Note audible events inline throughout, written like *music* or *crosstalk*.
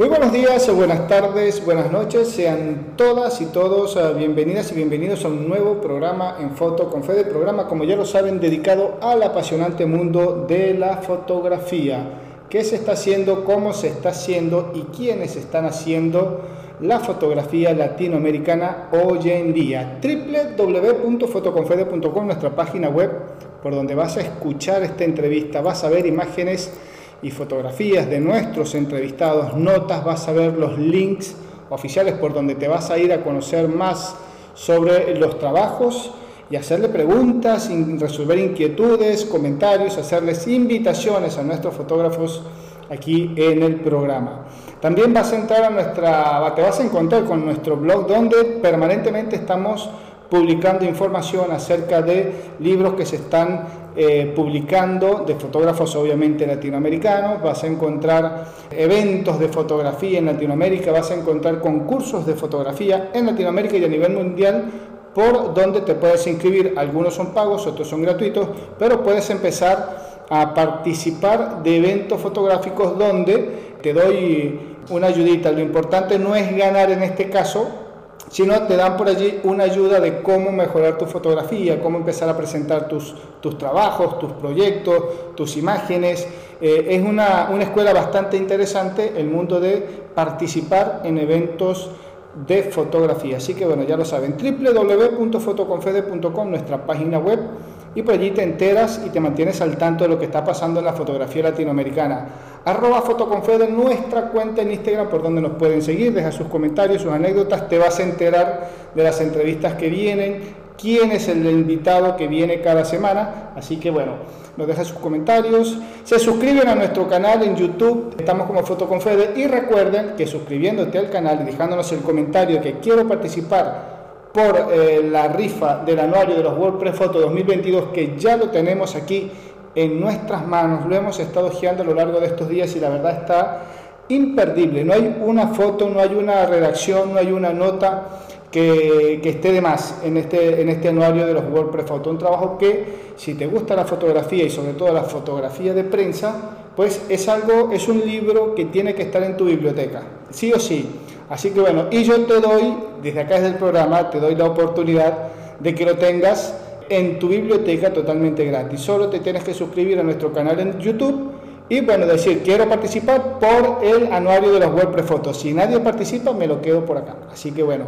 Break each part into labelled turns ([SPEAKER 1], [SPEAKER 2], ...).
[SPEAKER 1] Muy buenos días, buenas tardes, buenas noches, sean todas y todos eh, bienvenidas y bienvenidos a un nuevo programa en Foto con Fede, programa como ya lo saben dedicado al apasionante mundo de la fotografía. ¿Qué se está haciendo, cómo se está haciendo y quiénes están haciendo la fotografía latinoamericana hoy en día? www.fotoconfede.com, nuestra página web por donde vas a escuchar esta entrevista, vas a ver imágenes y fotografías de nuestros entrevistados, notas, vas a ver los links oficiales por donde te vas a ir a conocer más sobre los trabajos y hacerle preguntas, resolver inquietudes, comentarios, hacerles invitaciones a nuestros fotógrafos aquí en el programa. También vas a entrar a nuestra, te vas a encontrar con nuestro blog donde permanentemente estamos publicando información acerca de libros que se están eh, publicando de fotógrafos obviamente latinoamericanos, vas a encontrar eventos de fotografía en Latinoamérica, vas a encontrar concursos de fotografía en Latinoamérica y a nivel mundial por donde te puedes inscribir. Algunos son pagos, otros son gratuitos, pero puedes empezar a participar de eventos fotográficos donde te doy una ayudita. Lo importante no es ganar en este caso, sino te dan por allí una ayuda de cómo mejorar tu fotografía, cómo empezar a presentar tus, tus trabajos, tus proyectos, tus imágenes. Eh, es una, una escuela bastante interesante el mundo de participar en eventos de fotografía. Así que bueno, ya lo saben, www.fotoconfede.com, nuestra página web, y por allí te enteras y te mantienes al tanto de lo que está pasando en la fotografía latinoamericana. Arroba fotoconfede, nuestra cuenta en Instagram por donde nos pueden seguir, deja sus comentarios, sus anécdotas, te vas a enterar de las entrevistas que vienen, quién es el invitado que viene cada semana, así que bueno, nos deja sus comentarios, se suscriben a nuestro canal en YouTube, estamos como Fotoconfede. Y recuerden que suscribiéndote al canal y dejándonos el comentario que quiero participar por eh, la rifa del anuario de los WordPress Photo 2022 que ya lo tenemos aquí en nuestras manos, lo hemos estado ojeando a lo largo de estos días y la verdad está imperdible. No hay una foto, no hay una redacción, no hay una nota que, esté de más en este, en este anuario de los WordPress Photo. Un trabajo que, si te gusta la fotografía y sobre todo la fotografía de prensa, pues es algo, es un libro que tiene que estar en tu biblioteca, sí o sí. Así que bueno, y yo te doy, desde acá desde el programa, te doy la oportunidad de que lo tengas en tu biblioteca totalmente gratis. Solo te tienes que suscribir a nuestro canal en YouTube y bueno, decir, quiero participar por el anuario de los WordPress Fotos. Si nadie participa, me lo quedo por acá. Así que bueno,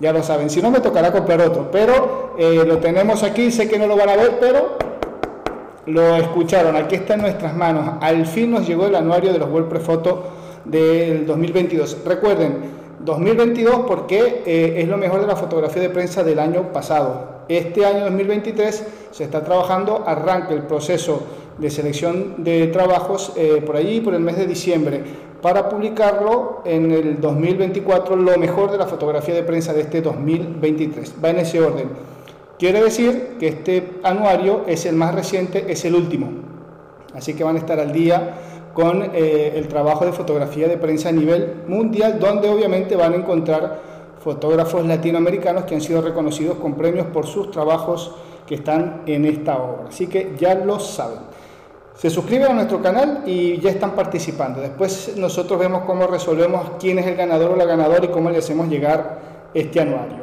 [SPEAKER 1] ya lo saben. Si no, me tocará comprar otro. Pero eh, lo tenemos aquí, sé que no lo van a ver, pero lo escucharon. Aquí está en nuestras manos. Al fin nos llegó el anuario de los WordPress Fotos del 2022. Recuerden, 2022 porque eh, es lo mejor de la fotografía de prensa del año pasado. Este año 2023 se está trabajando, arranca el proceso de selección de trabajos eh, por allí, por el mes de diciembre, para publicarlo en el 2024, lo mejor de la fotografía de prensa de este 2023. Va en ese orden. Quiere decir que este anuario es el más reciente, es el último. Así que van a estar al día con eh, el trabajo de fotografía de prensa a nivel mundial, donde obviamente van a encontrar fotógrafos latinoamericanos que han sido reconocidos con premios por sus trabajos que están en esta obra. Así que ya lo saben. Se suscriben a nuestro canal y ya están participando. Después nosotros vemos cómo resolvemos quién es el ganador o la ganadora y cómo le hacemos llegar este anuario.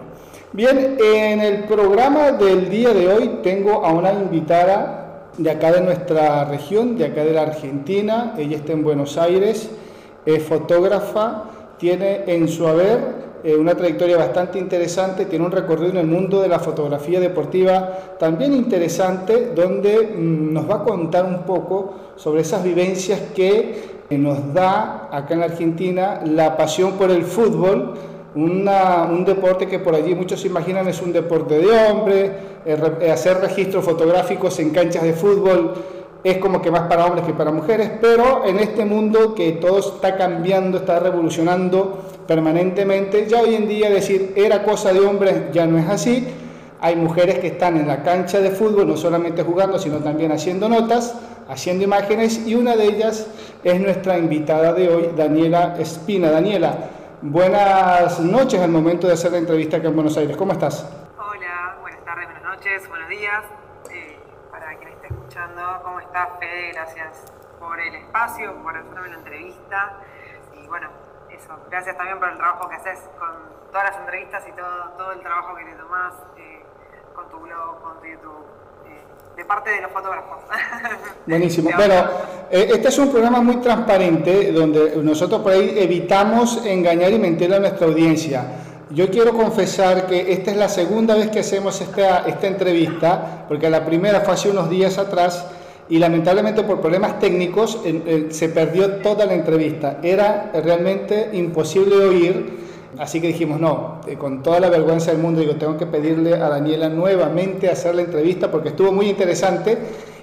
[SPEAKER 1] Bien, en el programa del día de hoy tengo a una invitada de acá de nuestra región, de acá de la Argentina. Ella está en Buenos Aires, es fotógrafa, tiene en su haber eh, una trayectoria bastante interesante, tiene un recorrido en el mundo de la fotografía deportiva también interesante, donde mm, nos va a contar un poco sobre esas vivencias que nos da acá en la Argentina la pasión por el fútbol un deporte que por allí muchos imaginan es un deporte de hombre, eh, eh, hacer registros fotográficos en canchas de fútbol es como que más para hombres que para mujeres, pero en este mundo que todo está cambiando, está revolucionando permanentemente, ya hoy en día decir era cosa de hombres ya no es así, hay mujeres que están en la cancha de fútbol no solamente jugando, sino también haciendo notas, haciendo imágenes y una de ellas es nuestra invitada de hoy, Daniela Espina. Daniela, Buenas noches al momento de hacer la entrevista acá en Buenos Aires. ¿Cómo estás?
[SPEAKER 2] Hola, buenas tardes, buenas noches, buenos días. Eh, para quien esté escuchando, ¿cómo estás, Fede? Gracias por el espacio, por hacerme la entrevista. Y bueno, eso, gracias también por el trabajo que haces con todas las entrevistas y todo, todo el trabajo que te tomás eh, con tu blog, con tu YouTube. eh, De parte de los fotógrafos. *laughs*
[SPEAKER 1] Buenísimo. Bueno, eh, este es un programa muy transparente donde nosotros por ahí evitamos engañar y mentir a nuestra audiencia. Yo quiero confesar que esta es la segunda vez que hacemos esta, esta entrevista, porque la primera fue hace unos días atrás y lamentablemente por problemas técnicos en- se perdió toda la entrevista. Era realmente imposible oír. Así que dijimos, no, eh, con toda la vergüenza del mundo, digo, tengo que pedirle a Daniela nuevamente hacer la entrevista porque estuvo muy interesante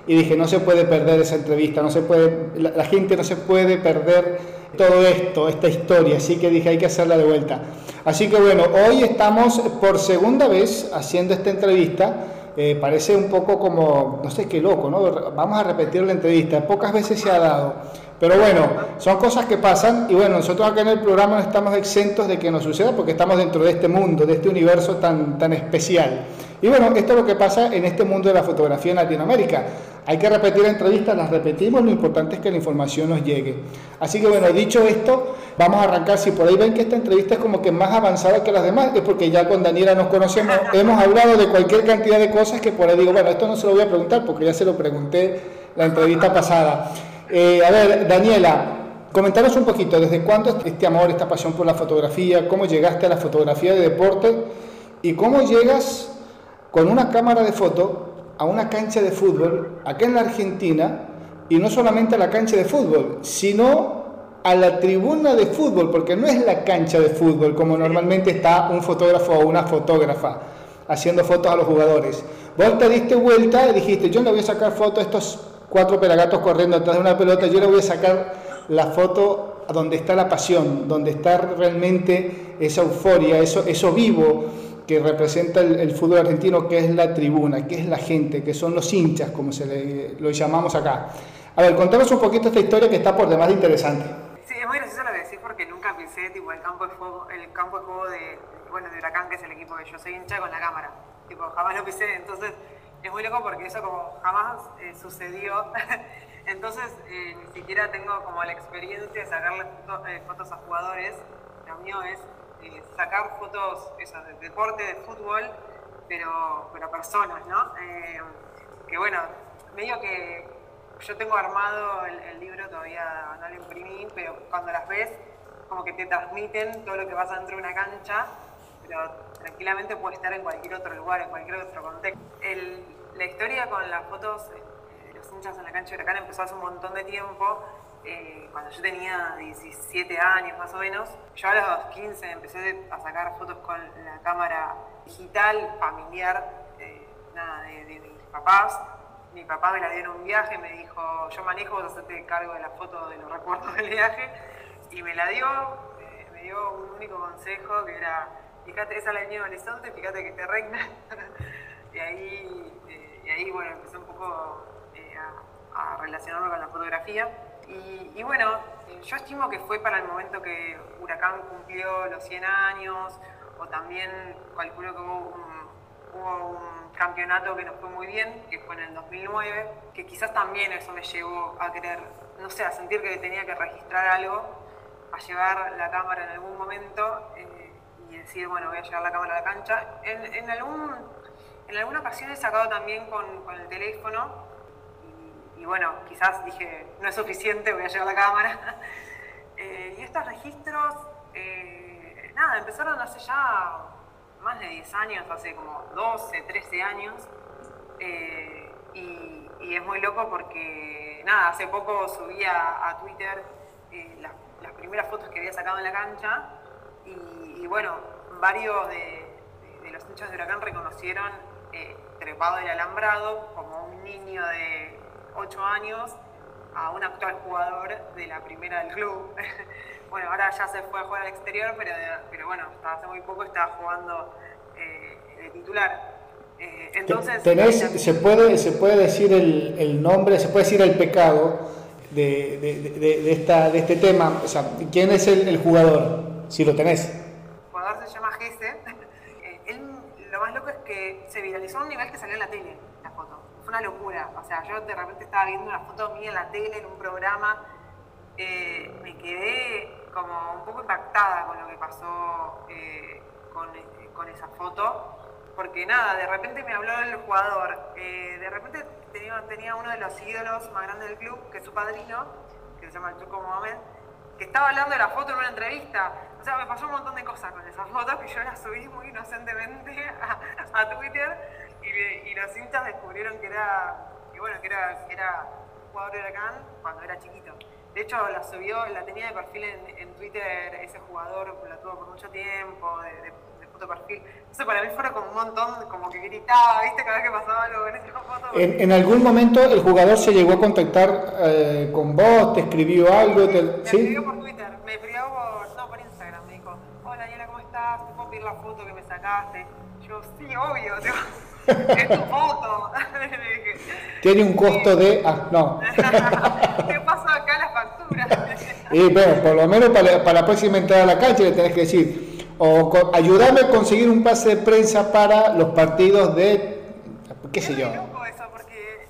[SPEAKER 1] y dije, no se puede perder esa entrevista, no se puede, la gente no se puede perder todo esto, esta historia, así que dije, hay que hacerla de vuelta. Así que bueno, hoy estamos por segunda vez haciendo esta entrevista. Eh, parece un poco como, no sé qué loco, ¿no? Vamos a repetir la entrevista, pocas veces se ha dado. Pero bueno, son cosas que pasan y bueno, nosotros acá en el programa no estamos exentos de que nos suceda porque estamos dentro de este mundo, de este universo tan, tan especial. Y bueno, esto es lo que pasa en este mundo de la fotografía en Latinoamérica. Hay que repetir entrevistas, las repetimos, lo importante es que la información nos llegue. Así que bueno, dicho esto, vamos a arrancar. Si por ahí ven que esta entrevista es como que más avanzada que las demás, es porque ya con Daniela nos conocemos, hemos hablado de cualquier cantidad de cosas que por ahí digo, bueno, esto no se lo voy a preguntar porque ya se lo pregunté la entrevista pasada. Eh, a ver, Daniela, comentaros un poquito, ¿desde cuándo este amor, esta pasión por la fotografía? ¿Cómo llegaste a la fotografía de deporte? ¿Y cómo llegas con una cámara de foto a una cancha de fútbol acá en la Argentina? Y no solamente a la cancha de fútbol, sino a la tribuna de fútbol, porque no es la cancha de fútbol como normalmente está un fotógrafo o una fotógrafa haciendo fotos a los jugadores. Vos te diste vuelta y dijiste, yo le voy a sacar fotos a estos cuatro pelagatos corriendo atrás de una pelota, yo le voy a sacar la foto donde está la pasión, donde está realmente esa euforia, eso vivo que representa el, el fútbol argentino, que es la tribuna, que es la gente, que son los hinchas, como se le, lo llamamos acá. A ver, contanos un poquito esta historia que está por demás de interesante.
[SPEAKER 2] Sí, es muy gracioso lo que decís porque nunca pisé tipo el campo de juego, el campo de juego de, bueno, de Huracán, que es el equipo que yo soy hincha con la cámara. Tipo, jamás lo pisé, entonces es muy loco porque eso como jamás eh, sucedió. *laughs* entonces eh, ni siquiera tengo como la experiencia de sacarle foto- eh, fotos a jugadores. Lo mío es eh, sacar fotos eso, de deporte, de fútbol, pero, pero personas, ¿no? Eh, que bueno, medio que yo tengo armado el, el libro, todavía no lo imprimí, pero cuando las ves, como que te transmiten todo lo que pasa dentro de una cancha, pero tranquilamente puede estar en cualquier otro lugar, en cualquier otro contexto. El- la historia con las fotos eh, de los hinchas en la cancha de Huracán empezó hace un montón de tiempo, eh, cuando yo tenía 17 años más o menos. Yo a los 15 empecé a sacar fotos con la cámara digital, familiar, eh, nada, de, mis papás. Mi papá me la dio en un viaje, me dijo, yo manejo, vos hacerte cargo de la foto de los recuerdos del viaje. Y me la dio, eh, me dio un único consejo que era, fíjate, esa la línea de horizonte, fíjate que te regna. *laughs* y, ahí, eh, y ahí, bueno, empecé un poco a relacionarme con la fotografía. Y, bueno, yo estimo que fue para el momento que Huracán cumplió los 100 años, o también calculo que hubo un, hubo un campeonato que nos fue muy bien, que fue en el 2009, que quizás también eso me llevó a querer, no sé, a sentir que tenía que registrar algo, a llevar la cámara en algún momento eh, y decir, bueno, voy a llevar la cámara a la cancha. En, algún, en alguna ocasión he sacado también con el teléfono y, bueno, quizás dije, no es suficiente, voy a llevar la cámara. *laughs* Eh, y estos registros, eh, nada, empezaron hace ya más de 10 años, hace como 12, 13 años. Eh, y, es muy loco porque, nada, hace poco subí a, Twitter las, primeras fotos que había sacado en la cancha. Y, bueno, varios de, los hinchas de Huracán reconocieron trepado del alambrado como un niño de 8 años a un actual jugador de la primera del club. *laughs* bueno, ahora ya se fue a jugar al exterior, pero, pero bueno, hasta hace muy poco estaba jugando eh, de titular. Eh, entonces,
[SPEAKER 1] Tenés- se, puede, se puede decir el, el nombre, se puede decir el pecado de, de- de- de esta, de este tema. O sea, ¿quién es el, el jugador? Si lo tenés.
[SPEAKER 2] el jugador se llama Gese. *laughs* Eh, él, lo más loco es que se viralizó a un nivel que salió en la tele, la foto. Una locura. O sea, yo de repente estaba viendo una foto mía en la tele, en un programa. eh, me quedé como un poco impactada con lo que pasó eh, con, con, esa foto, porque nada, de repente me habló el jugador, eh, de repente tenía, tenía uno de los ídolos más grandes del club, que es su padrino, que se llama el Chuco Mohamed, que estaba hablando de la foto en una entrevista. O sea, me pasó un montón de cosas con esa foto que yo la subí muy inocentemente *laughs* a, Twitter y, los hinchas descubrieron que era, que bueno, que era, que era jugador de Huracán cuando era chiquito. De hecho, la subió, la tenía de perfil en, Twitter ese jugador, la tuvo por mucho tiempo, de, de, foto perfil. Entonces, para mí fue como un montón, como que gritaba, ¿viste? Cada vez que pasaba algo en esa foto.
[SPEAKER 1] En, en, algún momento el jugador se llegó a contactar eh, con vos, te escribió algo.
[SPEAKER 2] Te, me escribió por Twitter, me escribió por, no, por Instagram. Me dijo, hola Daniela, ¿cómo estás? ¿Te puedo pedir la foto que me sacaste? Yo, sí, obvio, *laughs* es tu foto. *laughs*
[SPEAKER 1] Tiene un costo de. Ah, no. *laughs*
[SPEAKER 2] ¿Qué pasa acá la factura?
[SPEAKER 1] y bueno, por lo menos para, para la próxima entrada a la cancha le tenés que decir, o ayúdame a conseguir un pase de prensa para los partidos de.
[SPEAKER 2] ¿Qué sé yo? eso, porque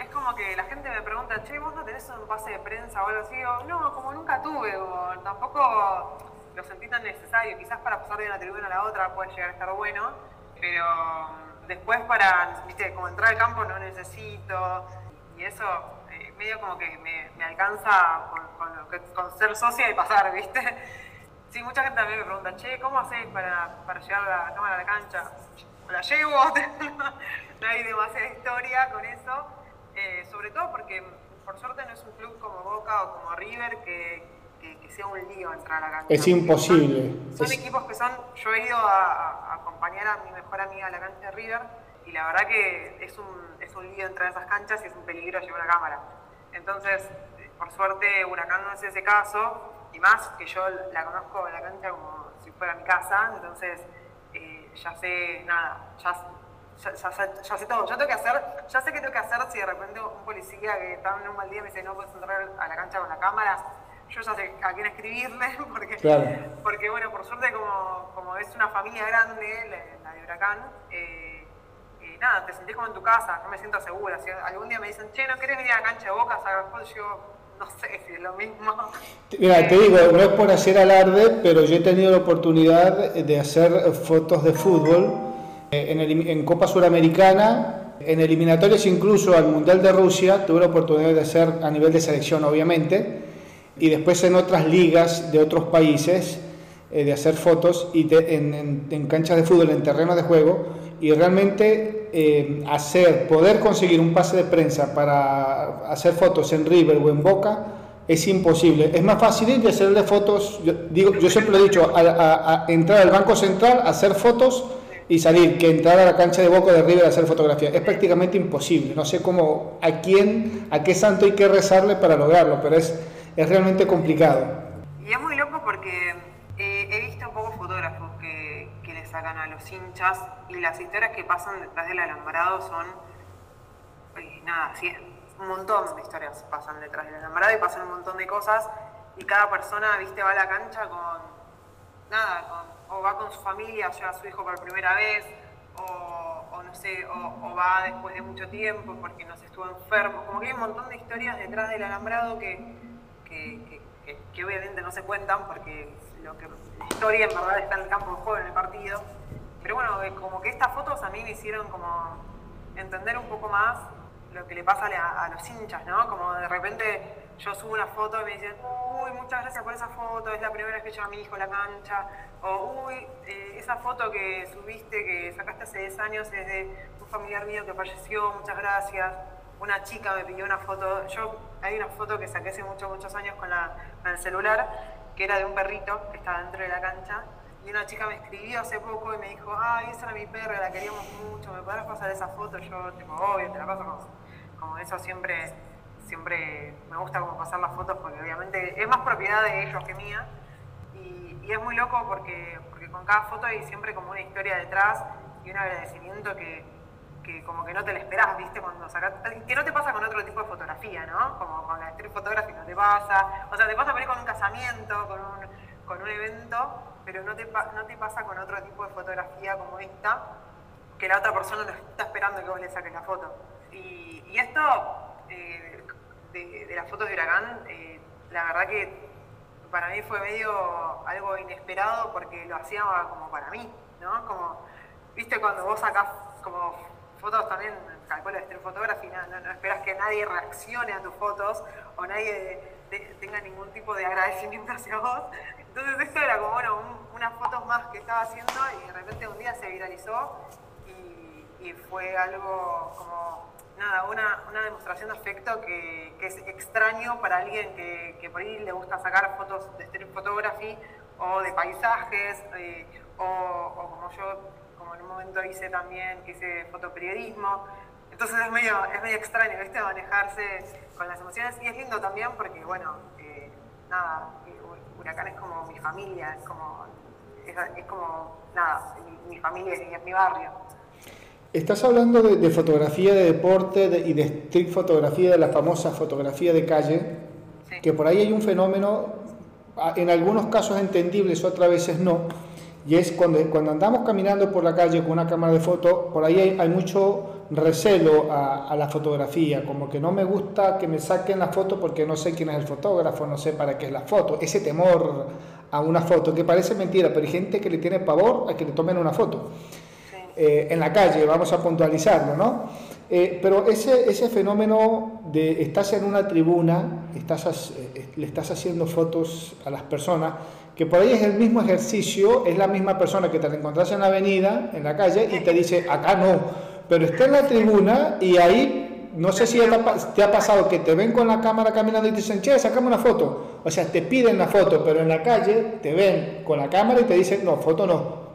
[SPEAKER 2] es como que la gente me pregunta, che, ¿vos no tenés un pase de prensa o algo así? O, no, como nunca tuve, o tampoco lo sentí tan necesario. Quizás para pasar de una tribuna a la otra puede llegar a estar bueno, pero después para, viste, como entrar al campo no necesito, y eso eh, medio como que me, alcanza con, ser socia y pasar, viste. Sí, mucha gente también me pregunta, che, ¿cómo haces para, para llevar la cámara a la cancha? La llevo, *laughs* no hay demasiada historia con eso, eh, sobre todo porque por suerte no es un club como Boca o como River que que, sea un lío entrar a la cancha.
[SPEAKER 1] Es imposible.
[SPEAKER 2] Son, equipos que son, yo he ido a, acompañar a mi mejor amiga a la cancha de River y la verdad que es un, es un lío entrar a esas canchas y es un peligro llevar una cámara. Entonces, por suerte Huracán no es ese caso y más que yo la conozco la cancha como si fuera mi casa, entonces eh, ya sé nada, ya, ya, sé todo. Yo tengo que hacer, ya sé qué tengo que hacer si de repente un policía que está en un mal día me dice no puedes entrar a la cancha con la cámara, yo ya sé a quién escribirle, *laughs* porque, porque bueno, por suerte como, como, es una familia grande, la, de Huracán, eh, eh, nada, te sentís como en tu casa, no me siento segura. Si algún día me dicen, che, ¿no querés venir a la cancha de Boca a Yo no sé *laughs* si es lo mismo.
[SPEAKER 1] Mira, te digo, no es por hacer alarde, pero yo he tenido la oportunidad de hacer fotos de fútbol eh, en, en Copa Suramericana, en eliminatorios incluso al Mundial de Rusia, tuve la oportunidad de hacer a nivel de selección, obviamente y después en otras ligas de otros países eh, de hacer fotos y en, canchas de fútbol, en terrenos de juego y realmente eh, hacer, poder conseguir un pase de prensa para hacer fotos en River o en Boca es imposible. Es más fácil ir y hacerle fotos, yo, digo, yo siempre lo he dicho, a, entrar al Banco Central, hacer fotos y salir, que entrar a la cancha de Boca de River a hacer fotografía. Es prácticamente imposible. No sé cómo, a quién, a qué santo hay que rezarle para lograrlo, pero es es realmente complicado.
[SPEAKER 2] Y es muy loco porque eh, he visto pocos fotógrafos que, le sacan a los hinchas y las historias que pasan detrás del alambrado son, eh, nada, un montón de historias pasan detrás del alambrado y pasan un montón de cosas y cada persona, viste, va a la cancha con, nada, o va con su familia, lleva a su hijo por primera vez, o, no sé, o, va después de mucho tiempo porque no se estuvo enfermo. Como que hay un montón de historias detrás del alambrado que, que, obviamente no se cuentan porque lo que, la historia en verdad está en el campo de juego, en el partido. Pero bueno, como que estas fotos a mí me hicieron como entender un poco más lo que le pasa a, los hinchas, ¿no? Como de repente yo subo una foto y me dicen, uy, muchas gracias por esa foto, es la primera vez que lleva a mi hijo la cancha, o uy, eh, esa foto que subiste, que sacaste hace 10 años es de un familiar mío que falleció, muchas gracias una chica me pidió una foto, yo hay una foto que saqué hace muchos, muchos años con, la, el celular, que era de un perrito que estaba dentro de la cancha, y una chica me escribió hace poco y me dijo, ay, esa era mi perra, la queríamos mucho, ¿me podrás pasar esa foto? Yo, tipo, obvio, te la paso como, eso siempre, siempre me gusta como pasar las fotos porque obviamente es más propiedad de ellos que mía, y, y es muy loco porque, porque con cada foto hay siempre como una historia detrás y un agradecimiento que que como que no te la esperás, ¿viste? Cuando sacas, que no te pasa con otro tipo de fotografía, ¿no? Como con la street photography no te pasa, o sea, te pasa por con un casamiento, con un, con un evento, pero no te, no te pasa con otro tipo de fotografía como esta, que la otra persona no está esperando que vos le saques la foto. Y, y esto, eh, de, las fotos de Huracán, eh, la verdad que para mí fue medio algo inesperado porque lo hacía como para mí, ¿no? Como, viste, cuando vos sacás como fotos también, calculo de street photography, no, esperas que nadie reaccione a tus fotos o nadie tenga ningún tipo de agradecimiento hacia vos. Entonces esto era como, bueno, unas fotos más que estaba haciendo y de repente un día se viralizó y, fue algo como nada, una, una demostración de afecto que, que, es extraño para alguien que, por ahí le gusta sacar fotos de street photography o de paisajes, eh, o, como yo, como en un momento hice también, hice fotoperiodismo. Entonces es medio, es medio extraño, ¿viste? Manejarse con las emociones. Y es lindo también porque, bueno, eh, nada, Huracán es como mi familia, es como, es, es como nada, mi, mi familia y es mi barrio.
[SPEAKER 1] Estás hablando de, de fotografía de deporte de, y de street fotografía, de la famosa fotografía de calle, sí. que por ahí hay un fenómeno, en algunos casos entendibles, otras veces no, y es cuando, cuando andamos caminando por la calle con una cámara de foto, por ahí hay, hay mucho recelo a, a, la fotografía, como que no me gusta que me saquen la foto porque no sé quién es el fotógrafo, no sé para qué es la foto, ese temor a una foto, que parece mentira, pero hay gente que le tiene pavor a que le tomen una foto eh, en la calle, vamos a puntualizarlo, ¿no? Eh, pero ese, ese fenómeno de estás en una tribuna, estás, eh, le estás haciendo fotos a las personas, que por ahí es el mismo ejercicio, es la misma persona que te la encontrás en la avenida, en la calle, y te dice, acá no, pero está en la tribuna y ahí, no sé si te ha pasado que te ven con la cámara caminando y te dicen, che, sacame una foto. O sea, te piden la foto, pero en la calle te ven con la cámara y te dicen, no, foto no.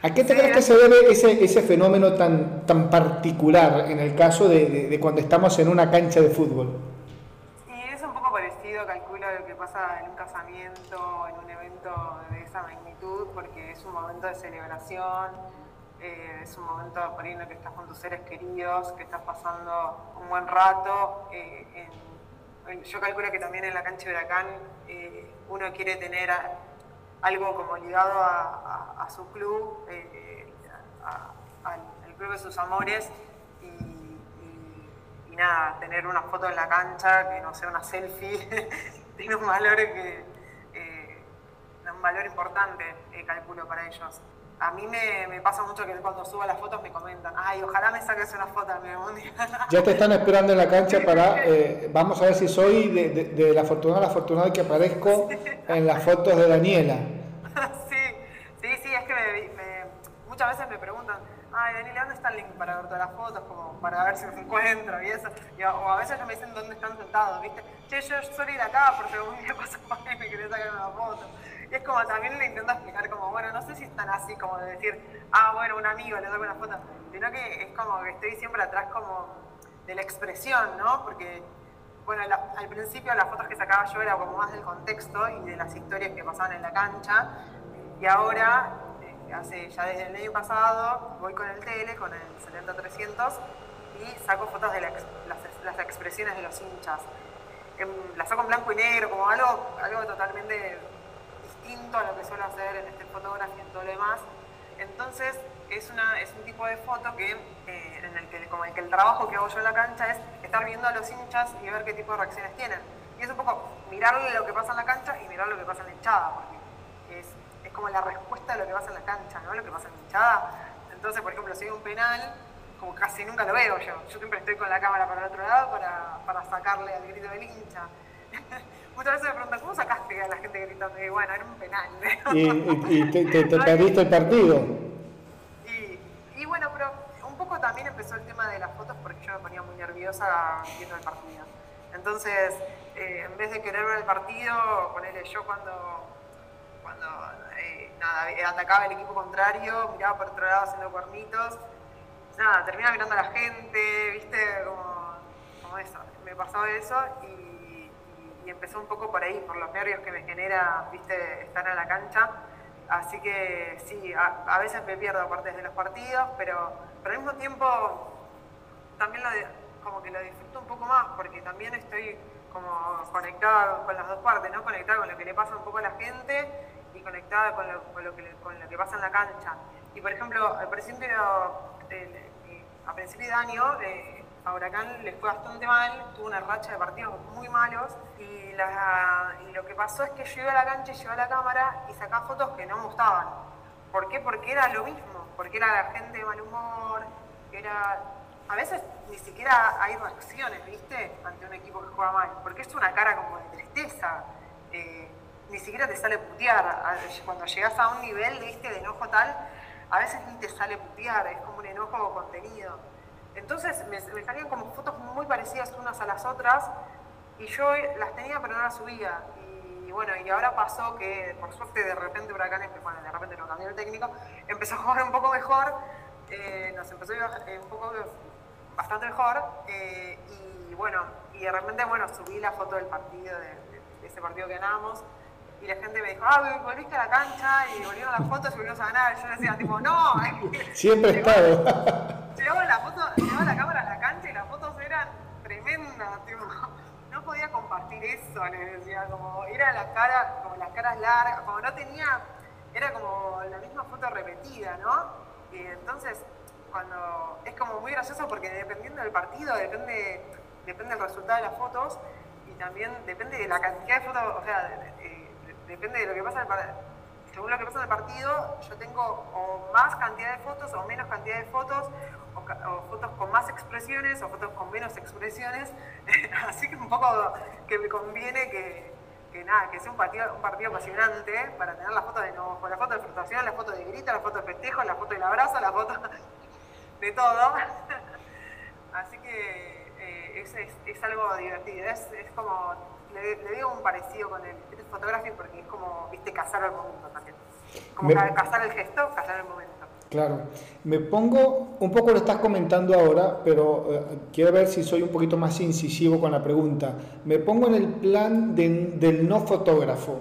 [SPEAKER 1] ¿A qué te crees que se debe ese, ese fenómeno tan, tan particular en el caso de, de, cuando estamos en una cancha de fútbol?
[SPEAKER 2] Calculo, lo que pasa en un casamiento, en un evento de esa magnitud, porque es un momento de celebración, eh, es un momento por ahí que estás con tus seres queridos, que estás pasando un buen rato. Eh, yo calculo que también en la cancha de Huracán eh, uno quiere tener... Algo como ligado a, su club, al club de sus amores y, nada, tener una foto en la cancha que no sea una selfie, *laughs* tiene un valor que eh, un valor importante, eh, calculo para ellos. A mí me, me, pasa mucho que cuando subo las fotos me comentan, ay, ojalá me saques una foto de mundial. *laughs*
[SPEAKER 1] Ya te están esperando en la cancha para, eh, vamos a ver si soy de, de, de la afortunada la afortunada que aparezco en las fotos de Daniela.
[SPEAKER 2] sí, sí, sí, es que me, me, muchas veces me preguntan, ay, Daniela, ¿dónde está el link para ver todas las fotos? Como para ver si me encuentro y eso. Y, o a veces me dicen dónde están sentados, ¿viste? Che, yo suelo ir acá porque un día *laughs* pasó por y me quería sacar una foto. Y es como también le intento explicar como, bueno, no sé si están así como de decir, ah, bueno, un amigo, le doy una foto, sino que es como que estoy siempre atrás como de la expresión, ¿no? Porque, bueno, la, al principio las fotos que sacaba yo era como más del contexto y de las historias que pasaban en la cancha, y ahora, hace ya desde el año pasado, voy con el tele, con el 70-300, y saco fotos de la, las, expresiones de los hinchas. En, las saco en blanco y negro, como algo, algo totalmente distinto a lo que suelo hacer en este fotógrafo y en todo lo demás. Entonces, es, una, es un tipo de foto que, eh, en el que, como el el trabajo que hago yo en la cancha es estar viendo a los hinchas y ver qué tipo de reacciones tienen. Y es un poco mirarle lo que pasa en la cancha y mirar lo que pasa en la hinchada, porque es, como la respuesta de lo que pasa en la cancha, ¿no? Lo que pasa en la hinchada. Entonces, por ejemplo, si hay un penal, como casi nunca lo veo yo. Yo siempre estoy con la cámara para el otro lado para, para sacarle al grito del hincha. *laughs* Muchas veces me preguntan, ¿cómo sacaste a la gente gritando? Y bueno, era un penal.
[SPEAKER 1] ¿Y, y, y te, te, te perdiste el partido?
[SPEAKER 2] Y, y, bueno, pero un poco también empezó el tema de las fotos porque yo me ponía muy nerviosa viendo el partido. Entonces, eh, en vez de querer ver el partido, ponerle yo cuando, cuando nada, atacaba el equipo contrario, miraba por otro lado haciendo cuernitos, nada, terminaba mirando a la gente, viste, como, eso. Me pasaba eso y y empezó un poco por ahí, por los nervios que me genera, viste, estar en la cancha. Así que sí, a, a veces me pierdo partes de los partidos, pero, pero al mismo tiempo también lo de, como que lo disfruto un poco más, porque también estoy como conectada con las dos partes, ¿no? Conectada con lo que le pasa un poco a la gente y conectada con lo, con lo, que, con lo pasa en la cancha. Y por ejemplo, al principio, a principio de año, eh, a Huracán les fue bastante mal, tuvo una racha de partidos muy malos y, lo que pasó es que yo iba a la cancha y llevaba la cámara y sacaba fotos que no me gustaban. ¿Por qué? Porque era lo mismo, porque era la gente de mal humor, era... A veces ni siquiera hay reacciones, ¿viste? Ante un equipo que juega mal, porque es una cara como de tristeza. Eh, ni siquiera te sale putear. Cuando llegas a un nivel, ¿viste? De enojo tal, a veces ni te sale putear, es como un enojo contenido. Entonces me, salían como fotos muy parecidas unas a las otras y yo las tenía pero no las subía. Y bueno, y ahora pasó que por suerte de repente Huracanes, bueno, de repente no cambió el técnico, *laughs* empezó a jugar un poco mejor, eh, nos empezó a ir un poco bastante mejor eh, y bueno, y de repente bueno, subí la foto del partido, de, ese partido que ganábamos y la gente me dijo, ah, volviste a la cancha y volvieron las fotos y volvimos a ganar. Y yo decía, tipo, no. *laughs*
[SPEAKER 1] Siempre he estado. *laughs*
[SPEAKER 2] Llevaba la foto, llevaba la cámara a la cancha y las fotos eran tremendas, tipo, no podía compartir eso, les decía, como era la cara, como las caras largas, como no tenía, era como la misma foto repetida, ¿no? Y entonces, cuando, es como muy gracioso porque dependiendo del partido, depende, depende del resultado de las fotos y también depende de la cantidad de fotos, o sea, depende de lo que pasa en el partido según lo que pasa en el partido, yo tengo o más cantidad de fotos o menos cantidad de fotos, o, fotos con más expresiones o fotos con menos expresiones. *laughs* Así que un poco que me conviene que, que nada, que sea un partido, un partido apasionante para tener la foto de enojo, la foto de frustración, la foto de grita, la foto de festejo, la foto del abrazo, la foto *laughs* de todo. *laughs* Así que eh, es, es, algo divertido, es, es como, le, digo un parecido con el fotografía porque es como, viste, cazar el momento también. Como cazar el gesto, cazar el momento.
[SPEAKER 1] Claro, me pongo, un poco lo estás comentando ahora, pero eh, quiero ver si soy un poquito más incisivo con la pregunta. Me pongo en el plan del no fotógrafo,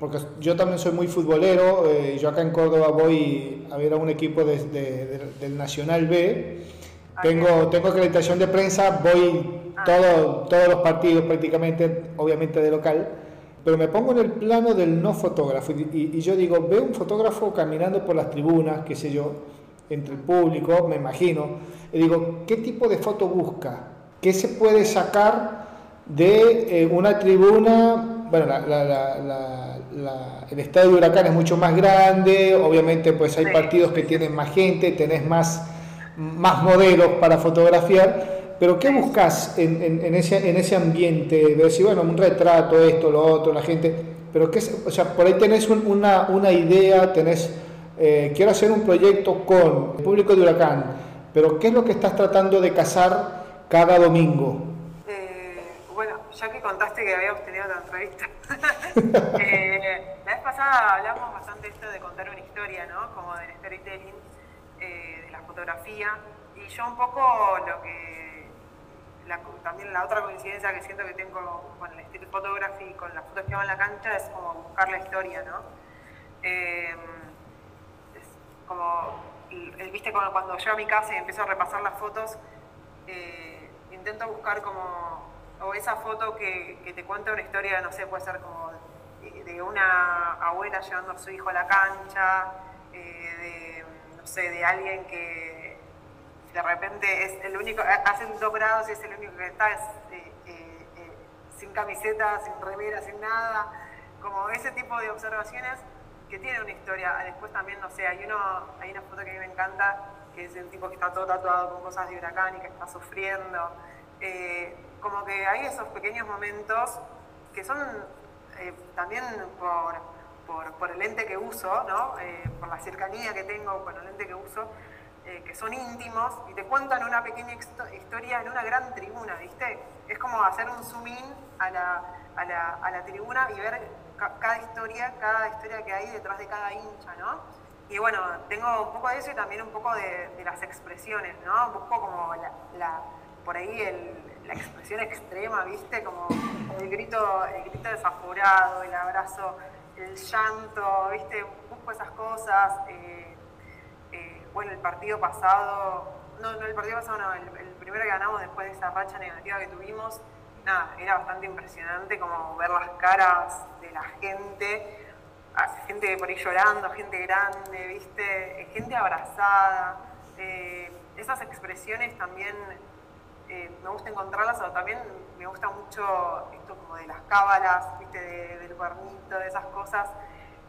[SPEAKER 1] porque yo también soy muy futbolero, eh, yo acá en Córdoba voy a ver a un equipo del Nacional B, ah, tengo, tengo acreditación de prensa, voy ah. todo, todos los partidos prácticamente, obviamente de local, pero me pongo en el plano del no fotógrafo y, yo digo, veo un fotógrafo caminando por las tribunas, qué sé yo, entre el público, me imagino, y digo, ¿qué tipo de foto busca? ¿Qué se puede sacar de eh, una tribuna? Bueno, el estadio de Huracán es mucho más grande, obviamente pues hay partidos que tienen más gente, tenés más, más modelos para fotografiar, pero ¿qué buscas en, ese, en ese ambiente? De decir, bueno, un retrato, esto, lo otro, la gente, pero qué, o sea, por ahí tenés una, una, idea, tenés, eh, quiero hacer un proyecto con el público de Huracán, pero ¿qué es lo que estás tratando de cazar cada domingo?
[SPEAKER 2] Eh, bueno, ya que contaste que habíamos tenido otra entrevista, *laughs* eh, la vez pasada hablamos bastante de esto de contar una historia, ¿no? Como del storytelling, de la fotografía, y yo un poco lo que también la otra coincidencia que siento que tengo con el estilo photography y con las fotos que hago en la cancha es como buscar la historia, ¿no? Es como, viste, cuando llego a mi casa y empiezo a repasar las fotos, eh, intento buscar como, o esa foto que, te cuenta una historia, no sé, puede ser como de, una abuela llevando a su hijo a la cancha, eh, de, no sé, de alguien que de repente es el único, hacen dos grados y es el único que está eh, eh, eh, sin camiseta, sin remera, sin nada, como ese tipo de observaciones que tiene una historia. Después también, no sé, hay, uno, hay una foto que a mí me encanta, que es un tipo que está todo tatuado con cosas de huracán y que está sufriendo. como que hay esos pequeños momentos que son también por, por, el lente que uso, ¿no? por la cercanía que tengo con el lente que uso, eh, que son íntimos y te cuentan una pequeña historia en una gran tribuna, ¿viste? Es como hacer un zoom in a la, a la, a la tribuna y ver cada historia, cada historia que hay detrás de cada hincha, ¿no? Y bueno, tengo un poco de eso y también un poco de, las expresiones, ¿no? Busco como la, por ahí el, la expresión extrema, ¿viste? Como el grito, el grito desaforado, el abrazo, el llanto, ¿viste? Busco esas cosas. Eh, bueno, el partido pasado, no, no el partido pasado, no, el, primero que ganamos después de esa racha negativa que tuvimos, nada, era bastante impresionante como ver las caras de la gente, gente por ahí llorando, gente grande, ¿viste? Gente abrazada. Eh, esas expresiones también eh, me gusta encontrarlas, o también me gusta mucho esto como de las cábalas, ¿viste? del cuernito, de esas cosas,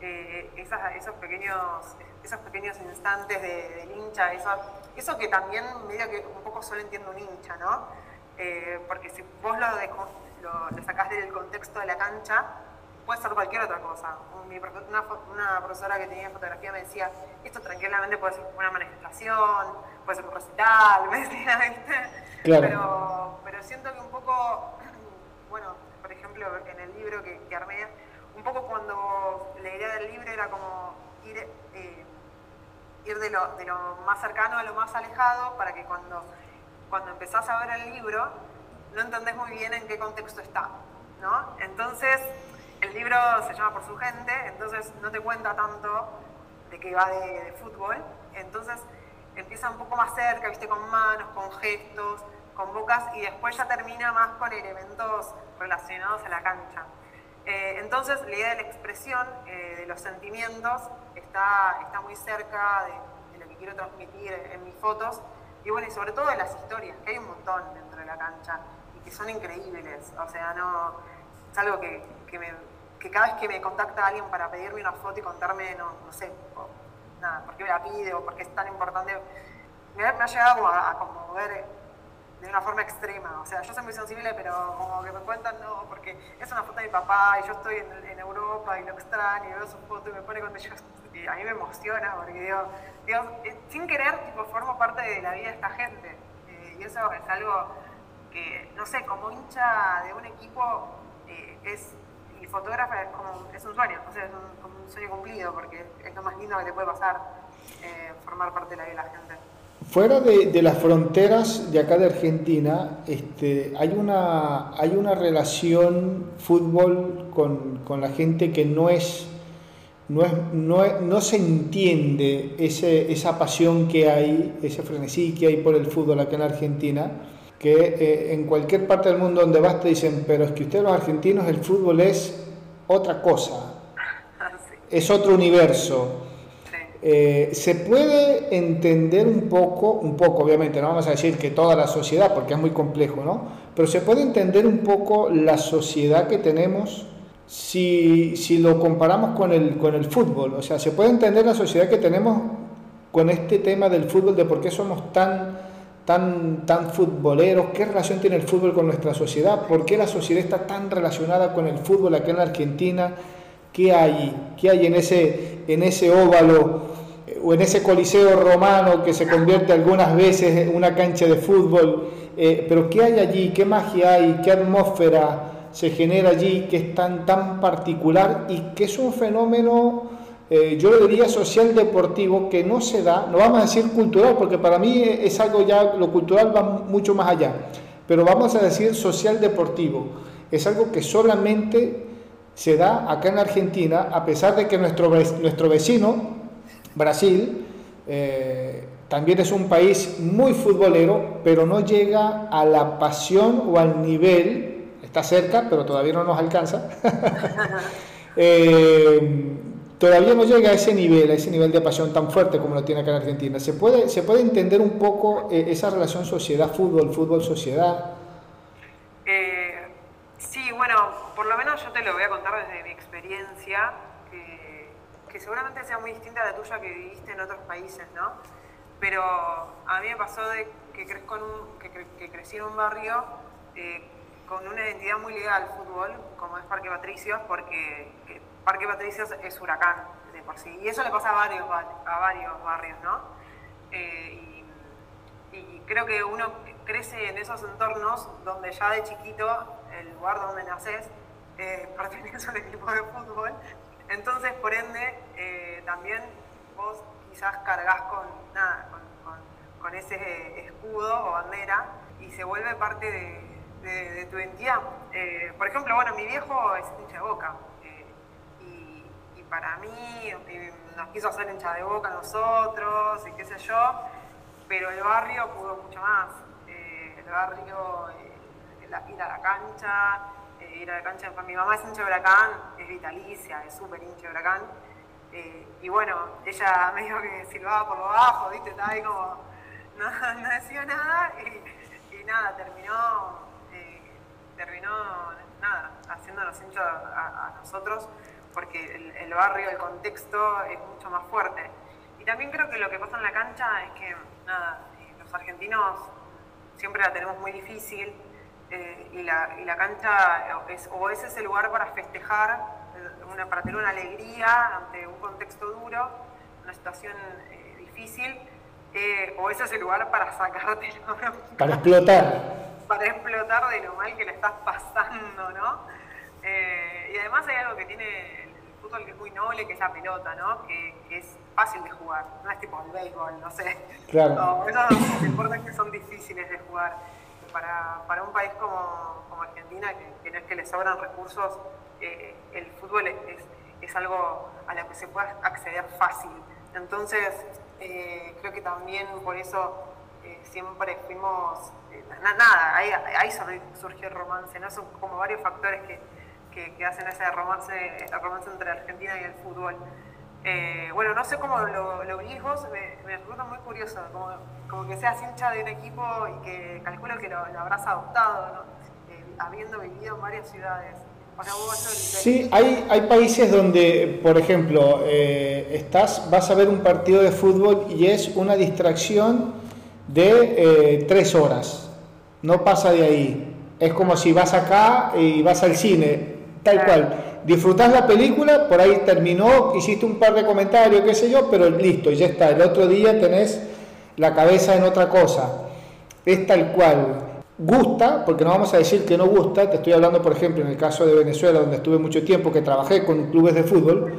[SPEAKER 2] eh, esos, pequeños, esos pequeños instantes de, del hincha, eso, eso que también medio que un poco solo entiende un hincha, ¿no? Eh, porque si vos lo, lo, lo sacás del contexto de la cancha, puede ser cualquier otra cosa. una, una, profesora que tenía fotografía me decía, esto tranquilamente puede ser una manifestación, puede ser un recital, *laughs* me decía, ¿viste? Pero, pero siento que un poco, *clears throat* bueno, por ejemplo, en el libro que, que armé, un poco cuando la idea del libro era como ir, eh, ir de, lo, de lo más cercano a lo más alejado para que cuando, cuando empezás a ver el libro no entendés muy bien en qué contexto está, ¿no? Entonces, el libro se llama Por su gente, entonces no te cuenta tanto de que va de, fútbol, entonces empieza un poco más cerca, viste, con manos, con gestos, con bocas, y después ya termina más con elementos relacionados a la cancha. Eh, entonces la idea de la expresión, eh, de los sentimientos, está, está muy cerca de, lo que quiero transmitir en, mis fotos, y bueno, y sobre todo de las historias, que hay un montón dentro de la cancha, y que son increíbles, o sea, no, es algo que, que, me, cada vez que me contacta alguien para pedirme una foto y contarme, no, no sé, nada, por qué me la pide o por qué es tan importante, me, ha llegado a, a, conmover de una forma extrema. O sea, yo soy muy sensible, pero como que me cuentan, no, porque es una foto de mi papá y yo estoy en, Europa y lo extraño y veo su foto y me pone cuando yo... A mí me emociona porque digo, digo eh, sin querer, tipo, formo parte de la vida de esta gente. Eh, y eso es algo que, no sé, como hincha de un equipo eh, es y fotógrafa es como es un sueño, o sea, es un, sueño cumplido porque es lo más lindo que te puede pasar formar parte de la vida de la gente.
[SPEAKER 1] Fuera de, de, las fronteras de acá de Argentina, este, hay, una, hay una relación fútbol con, con la gente que no es, no, es, no, no se entiende ese, esa pasión que hay, ese frenesí que hay por el fútbol acá en Argentina que eh, en cualquier parte del mundo donde vas te dicen, pero es que ustedes los argentinos el fútbol es otra cosa, *laughs* es otro universo. Eh, se puede entender un poco, un poco obviamente, no vamos a decir que toda la sociedad, porque es muy complejo, ¿no? Pero se puede entender un poco la sociedad que tenemos si, si lo comparamos con el, con el fútbol. O sea, se puede entender la sociedad que tenemos con este tema del fútbol, de por qué somos tan tan, tan futboleros, qué relación tiene el fútbol con nuestra sociedad, por qué la sociedad está tan relacionada con el fútbol aquí en la Argentina, qué hay, qué hay en, ese, en ese óvalo eh, o en ese coliseo romano que se convierte algunas veces en una cancha de fútbol, eh, pero qué hay allí, qué magia hay, qué atmósfera se genera allí que es tan, tan particular y que es un fenómeno eh, yo le diría social deportivo que no se da, no vamos a decir cultural, porque para mí es algo ya, lo cultural va mucho más allá, pero vamos a decir social deportivo. Es algo que solamente se da acá en Argentina, a pesar de que nuestro, nuestro vecino, Brasil, eh, también es un país muy futbolero, pero no llega a la pasión o al nivel, está cerca, pero todavía no nos alcanza. *laughs* eh, todavía no llega a ese nivel, a ese nivel de pasión tan fuerte como lo tiene acá en Argentina. ¿Se puede, se puede entender un poco eh, esa relación sociedad-fútbol, fútbol-sociedad?
[SPEAKER 2] Eh, bueno, por lo menos yo te lo voy a contar desde mi experiencia, que seguramente sea muy distinta a la tuya que viviste en otros países, ¿no? Pero a mí me pasó de que, crezco en un, que, crecí en un barrio eh, con una identidad muy ligada al fútbol, como es Parque Patricios, porque Parque Patricios es huracán de por sí. Y eso le pasa a varios, a varios barrios, ¿no? Eh, y, creo que uno crece en esos entornos donde ya de chiquito, el lugar donde naces, eh, *laughs* pertenece al equipo de fútbol. Entonces, por ende, eh, también vos quizás cargas con, nada, con, ese escudo o bandera y se vuelve parte de, tu identidad. Eh, por ejemplo, bueno, mi viejo es hincha de boca para mí, nos quiso hacer hincha de boca a nosotros y qué sé yo, pero el barrio pudo mucho más. Eh, el barrio, eh, ir a la cancha, eh, ir a la cancha, mi mamá es hincha de huracán, es vitalicia, es súper hincha de huracán. y bueno, ella *laughs* me dijo que silbaba por lo bajo, ¿viste? Estaba ahí como, *laughs* no, decía nada y, nada, terminó, eh, terminó nada, haciéndonos hinchas a, nosotros porque el, barrio, el contexto es mucho más fuerte. Y también creo que lo que pasa en la cancha es que, nada, eh, los argentinos siempre la tenemos muy difícil eh, y, la, y, la, cancha es, o es ese lugar para festejar, una, para tener una alegría ante un contexto duro, una situación difícil, o ese es el lugar para sacarte
[SPEAKER 1] para explotar.
[SPEAKER 2] Para explotar de lo mal que le estás pasando no eh, y además hay algo que tiene el fútbol que es muy noble que es la pelota no que, es fácil de jugar. No es tipo el béisbol no sé.
[SPEAKER 1] Claro.
[SPEAKER 2] Esos deportes que son difíciles de jugar. Para, para un país como, como Argentina que, no es que le sobran recursos eh, el fútbol es, es algo a lo que se puede acceder fácil. Entonces eh, creo que también por eso eh, siempre fuimos, eh, nada, ahí, ahí, surgió el romance, ¿no? Son como varios factores que, que, hacen ese romance, el romance entre Argentina y el fútbol. bueno, no sé cómo lo, lo vos, me, me, resulta muy curioso, como, como, que seas hincha de un equipo y que calculo que lo, lo habrás adoptado, ¿no? habiendo vivido en varias ciudades.
[SPEAKER 1] Sí, hay, hay países donde, por ejemplo, eh, estás, vas a ver un partido de fútbol y es una distracción de eh, tres horas. No pasa de ahí. Es como si vas acá y vas al cine, tal cual. Disfrutas la película, por ahí terminó, hiciste un par de comentarios, qué sé yo, pero listo, ya está. El otro día tenés la cabeza en otra cosa. Es tal cual gusta, porque no vamos a decir que no gusta, te estoy hablando por ejemplo en el caso de Venezuela, donde estuve mucho tiempo, que trabajé con clubes de fútbol,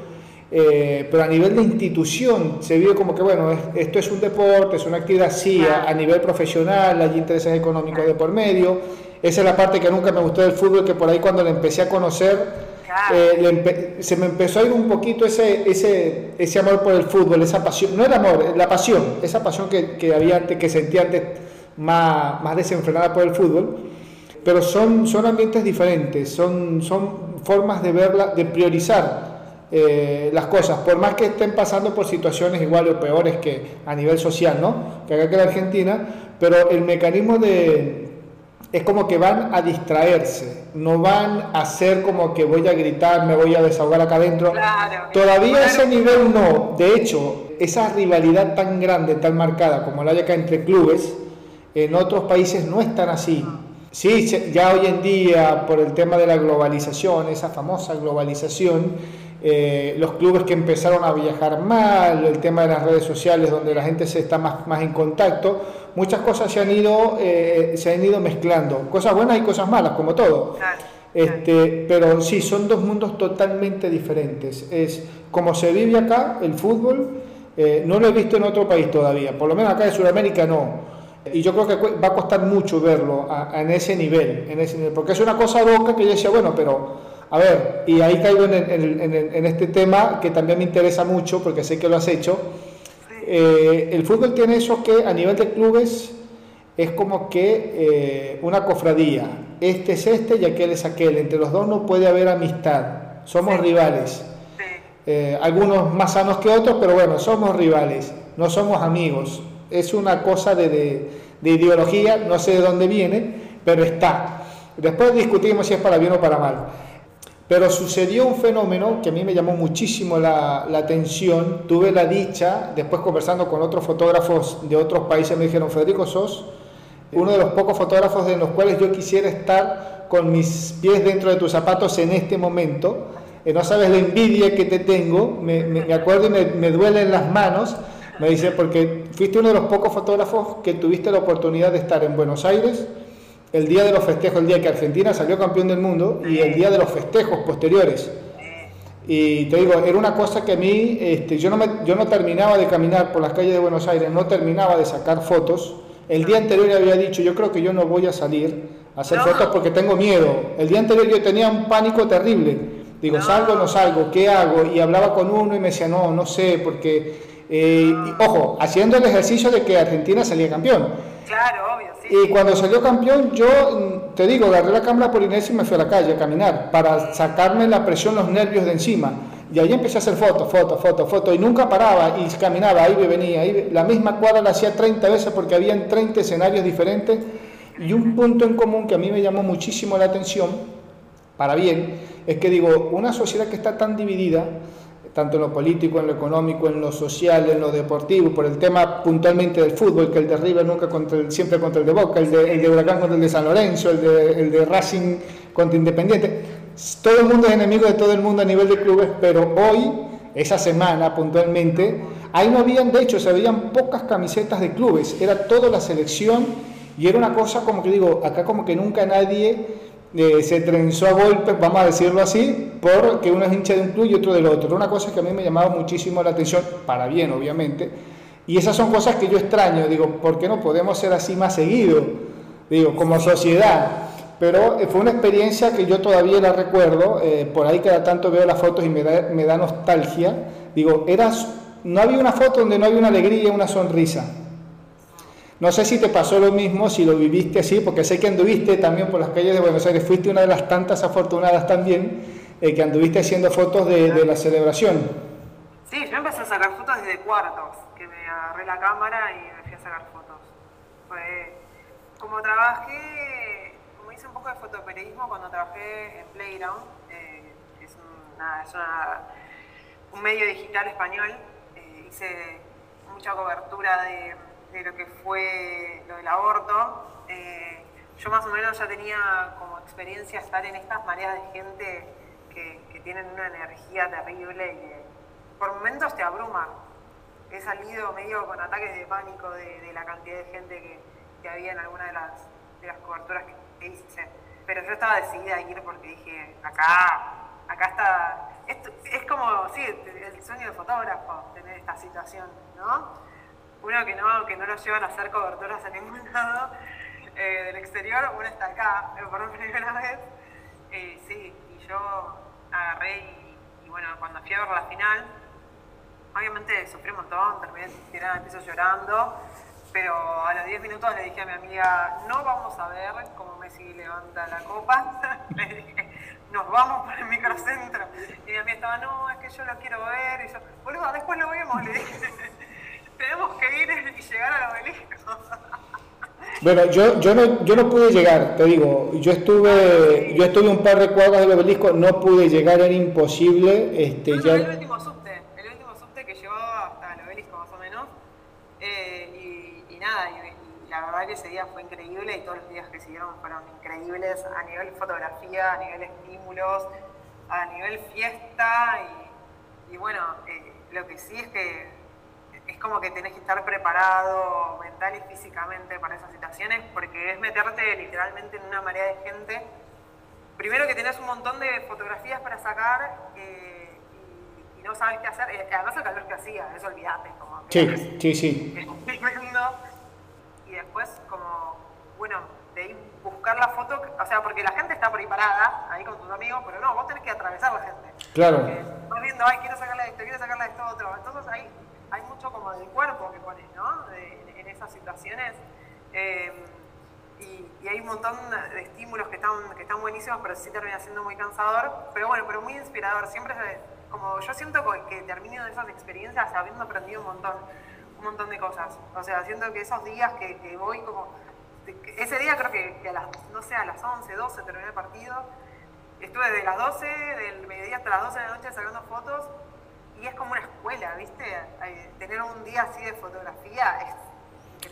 [SPEAKER 1] eh, pero a nivel de institución se vive como que, bueno, esto es un deporte, es una actividad, sí, a, nivel profesional, hay intereses económicos de por medio, esa es la parte que nunca me gustó del fútbol, que por ahí cuando le empecé a conocer, eh, se me empezó a ir un poquito ese, ese, ese amor por el fútbol, esa pasión, no el amor, la pasión, esa pasión que, que había antes, que sentía antes más, más desenfrenada por el fútbol, pero son, son ambientes diferentes, son, son formas de verla, de priorizar eh, las cosas, por más que estén pasando por situaciones iguales o peores que a nivel social, ¿no? Que acá que en Argentina, pero el mecanismo de es como que van a distraerse, no van a ser como que voy a gritar, me voy a desahogar acá adentro. Todavía ese nivel no. De hecho, esa rivalidad tan grande, tan marcada como la hay acá entre clubes, en otros países no están así. Sí, ya hoy en día, por el tema de la globalización, esa famosa globalización, eh, los clubes que empezaron a viajar mal, el tema de las redes sociales donde la gente se está más, más en contacto, muchas cosas se han ido, eh, se han ido mezclando, cosas buenas y cosas malas, como todo. Este, pero sí, son dos mundos totalmente diferentes. Es como se vive acá el fútbol, eh, no lo he visto en otro país todavía, por lo menos acá en Sudamérica no. Y yo creo que va a costar mucho verlo en, ese nivel, en ese nivel, porque es una cosa loca que yo decía, bueno, pero a ver, y ahí caigo en, en, este tema que también me interesa mucho, porque sé que lo has hecho. Eh, el fútbol tiene eso que a nivel de clubes es como que eh, una cofradía. Este es este y aquel es aquel. Entre los dos no puede haber amistad. Somos rivales. Eh, algunos más sanos que otros, pero bueno, somos rivales. No somos amigos es una cosa de, ideología, no sé de dónde viene, pero está. Después discutimos si es para bien o para mal. Pero sucedió un fenómeno que a mí me llamó muchísimo la, atención. Tuve la dicha, después conversando con otros fotógrafos de otros países, me dijeron, Federico, sos uno de los pocos fotógrafos de los cuales yo quisiera estar con mis pies dentro de tus zapatos en este momento. Eh, no sabes la envidia que te tengo, me, acuerdo y me, me duelen las manos me dice, porque fuiste uno de los pocos fotógrafos que tuviste la oportunidad de estar en Buenos Aires el día de los festejos, el día que Argentina salió campeón del mundo y el día de los festejos posteriores. Y te digo, era una cosa que a mí, este, yo, no me, yo no terminaba de caminar por las calles de Buenos Aires, no terminaba de sacar fotos. El día anterior había dicho, yo creo que yo no voy a salir a hacer fotos porque tengo miedo. El día anterior yo tenía un pánico terrible. Digo, ¿salgo o no salgo? ¿Qué hago? Y hablaba con uno y me decía, no, no sé, porque eh, ojo, haciendo el ejercicio de que Argentina salía campeón.
[SPEAKER 2] Claro, obvio.
[SPEAKER 1] Y cuando salió campeón, yo mm, te digo, agarré la cámara por Inés y me fui a la calle a caminar para sacarme la presión, los nervios de encima. Y ahí empecé a hacer fotos, fotos, fotos, fotos. Y nunca paraba y caminaba, ahí venía. Ahí, la misma cuadra la hacía 30 veces porque habían 30 escenarios diferentes. Y un punto en común que a mí me llamó muchísimo la atención, para bien, es que digo, una sociedad que está tan dividida, tanto en lo político, en lo económico, en lo social, en lo deportivo, por el tema puntualmente del fútbol, que el de River nunca contra el, siempre contra el de Boca, el de, el de Huracán contra el de San Lorenzo, el de, el de Racing contra Independiente. Todo el mundo es enemigo de todo el mundo a nivel de clubes, pero hoy, esa semana puntualmente, ahí no habían, de hecho, se veían pocas camisetas de clubes, era toda la selección y era una cosa como que digo, acá como que nunca nadie eh, se trenzó a golpes, vamos a decirlo así, porque uno es hincha de un club y otro del otro. Una cosa que a mí me llamaba muchísimo la atención, para bien obviamente, y esas son cosas que yo extraño, digo, ¿por qué no podemos ser así más seguido? Digo, como sociedad. Pero eh, fue una experiencia que yo todavía la recuerdo, eh, por ahí cada tanto veo las fotos y me da, me da nostalgia. Digo, eras, no había una foto donde no había una alegría, una sonrisa no sé si te pasó lo mismo, si lo viviste así, porque sé que anduviste también por las calles de Buenos Aires, fuiste una de las tantas afortunadas también eh, que anduviste haciendo fotos de, la celebración.
[SPEAKER 2] Sí, yo empecé a sacar fotos desde cuartos, que me agarré la cámara y me fui a sacar fotos. como trabajé, como hice un poco de fotoperiodismo cuando trabajé en Playground, eh, es, un medio digital español, eh, hice mucha cobertura de de lo que fue lo del aborto, eh, yo más o menos ya tenía como experiencia estar en estas mareas de gente que, tienen una energía terrible y por momentos te abruma. He salido medio con ataques de pánico de, la cantidad de gente que, había en alguna de las, de las coberturas que hice. Pero yo estaba decidida a ir porque dije, acá, acá está... es como, sí, el sueño de fotógrafo, tener esta situación, ¿no? Uno que no, que no nos llevan a hacer coberturas a ningún *laughs* lado eh, del exterior, uno está acá eh, por *laughs* primera vez. Eh, sí, y yo agarré y, bueno, cuando fui a ver la final, obviamente sufrí un montón, terminé tirada el piso llorando, pero a los 10 minutos le dije a mi amiga, no vamos a ver cómo Messi levanta la copa, *laughs* le dije, nos vamos por el microcentro. Y mi amiga estaba, no, es que yo lo quiero ver, y yo, boludo, después lo vemos, le dije tenemos que ir y llegar al obelisco. *laughs*
[SPEAKER 1] Bueno, yo, yo, no, yo no pude llegar, te digo, yo estuve, yo estuve un par de cuadras del obelisco, no pude llegar, era imposible. Este,
[SPEAKER 2] ya... El último subte, el último subte que llevaba hasta el obelisco más o menos, eh, y, nada, y, la verdad que ese día fue increíble y todos los días que siguieron fueron increíbles a nivel fotografía, a nivel estímulos, a nivel fiesta, y, bueno, eh, lo que sí es que es como que tenés que estar preparado mental y físicamente para esas situaciones, porque es meterte literalmente en una marea de gente. Primero que tenés un montón de fotografías para sacar eh, y, no sabes qué hacer. Además el calor que hacía, eso olvidate. Como
[SPEAKER 1] sí, sí, sí.
[SPEAKER 2] y después como, bueno, de ir buscar la foto, o sea, porque la gente está preparada ahí con tus amigos, pero no, vos tenés que atravesar la gente.
[SPEAKER 1] Claro.
[SPEAKER 2] vas viendo, ay, quiero sacarle esto, quiero sacarle esto otro. Entonces ahí mucho como del cuerpo que pones, ¿no? en esas situaciones. Eh, y, hay un montón de estímulos que están, que están buenísimos, pero sí termina siendo muy cansador. Pero bueno, pero muy inspirador. Siempre, como yo siento que termino de esas experiencias habiendo aprendido un montón, un montón de cosas. O sea, siento que esos días que, voy como... Ese día creo que, a las, no sé, a las 11, 12 terminé el partido. Estuve de las 12, del mediodía hasta las 12 de la noche sacando fotos y es como una escuela, ¿viste? Tener un día así de fotografía es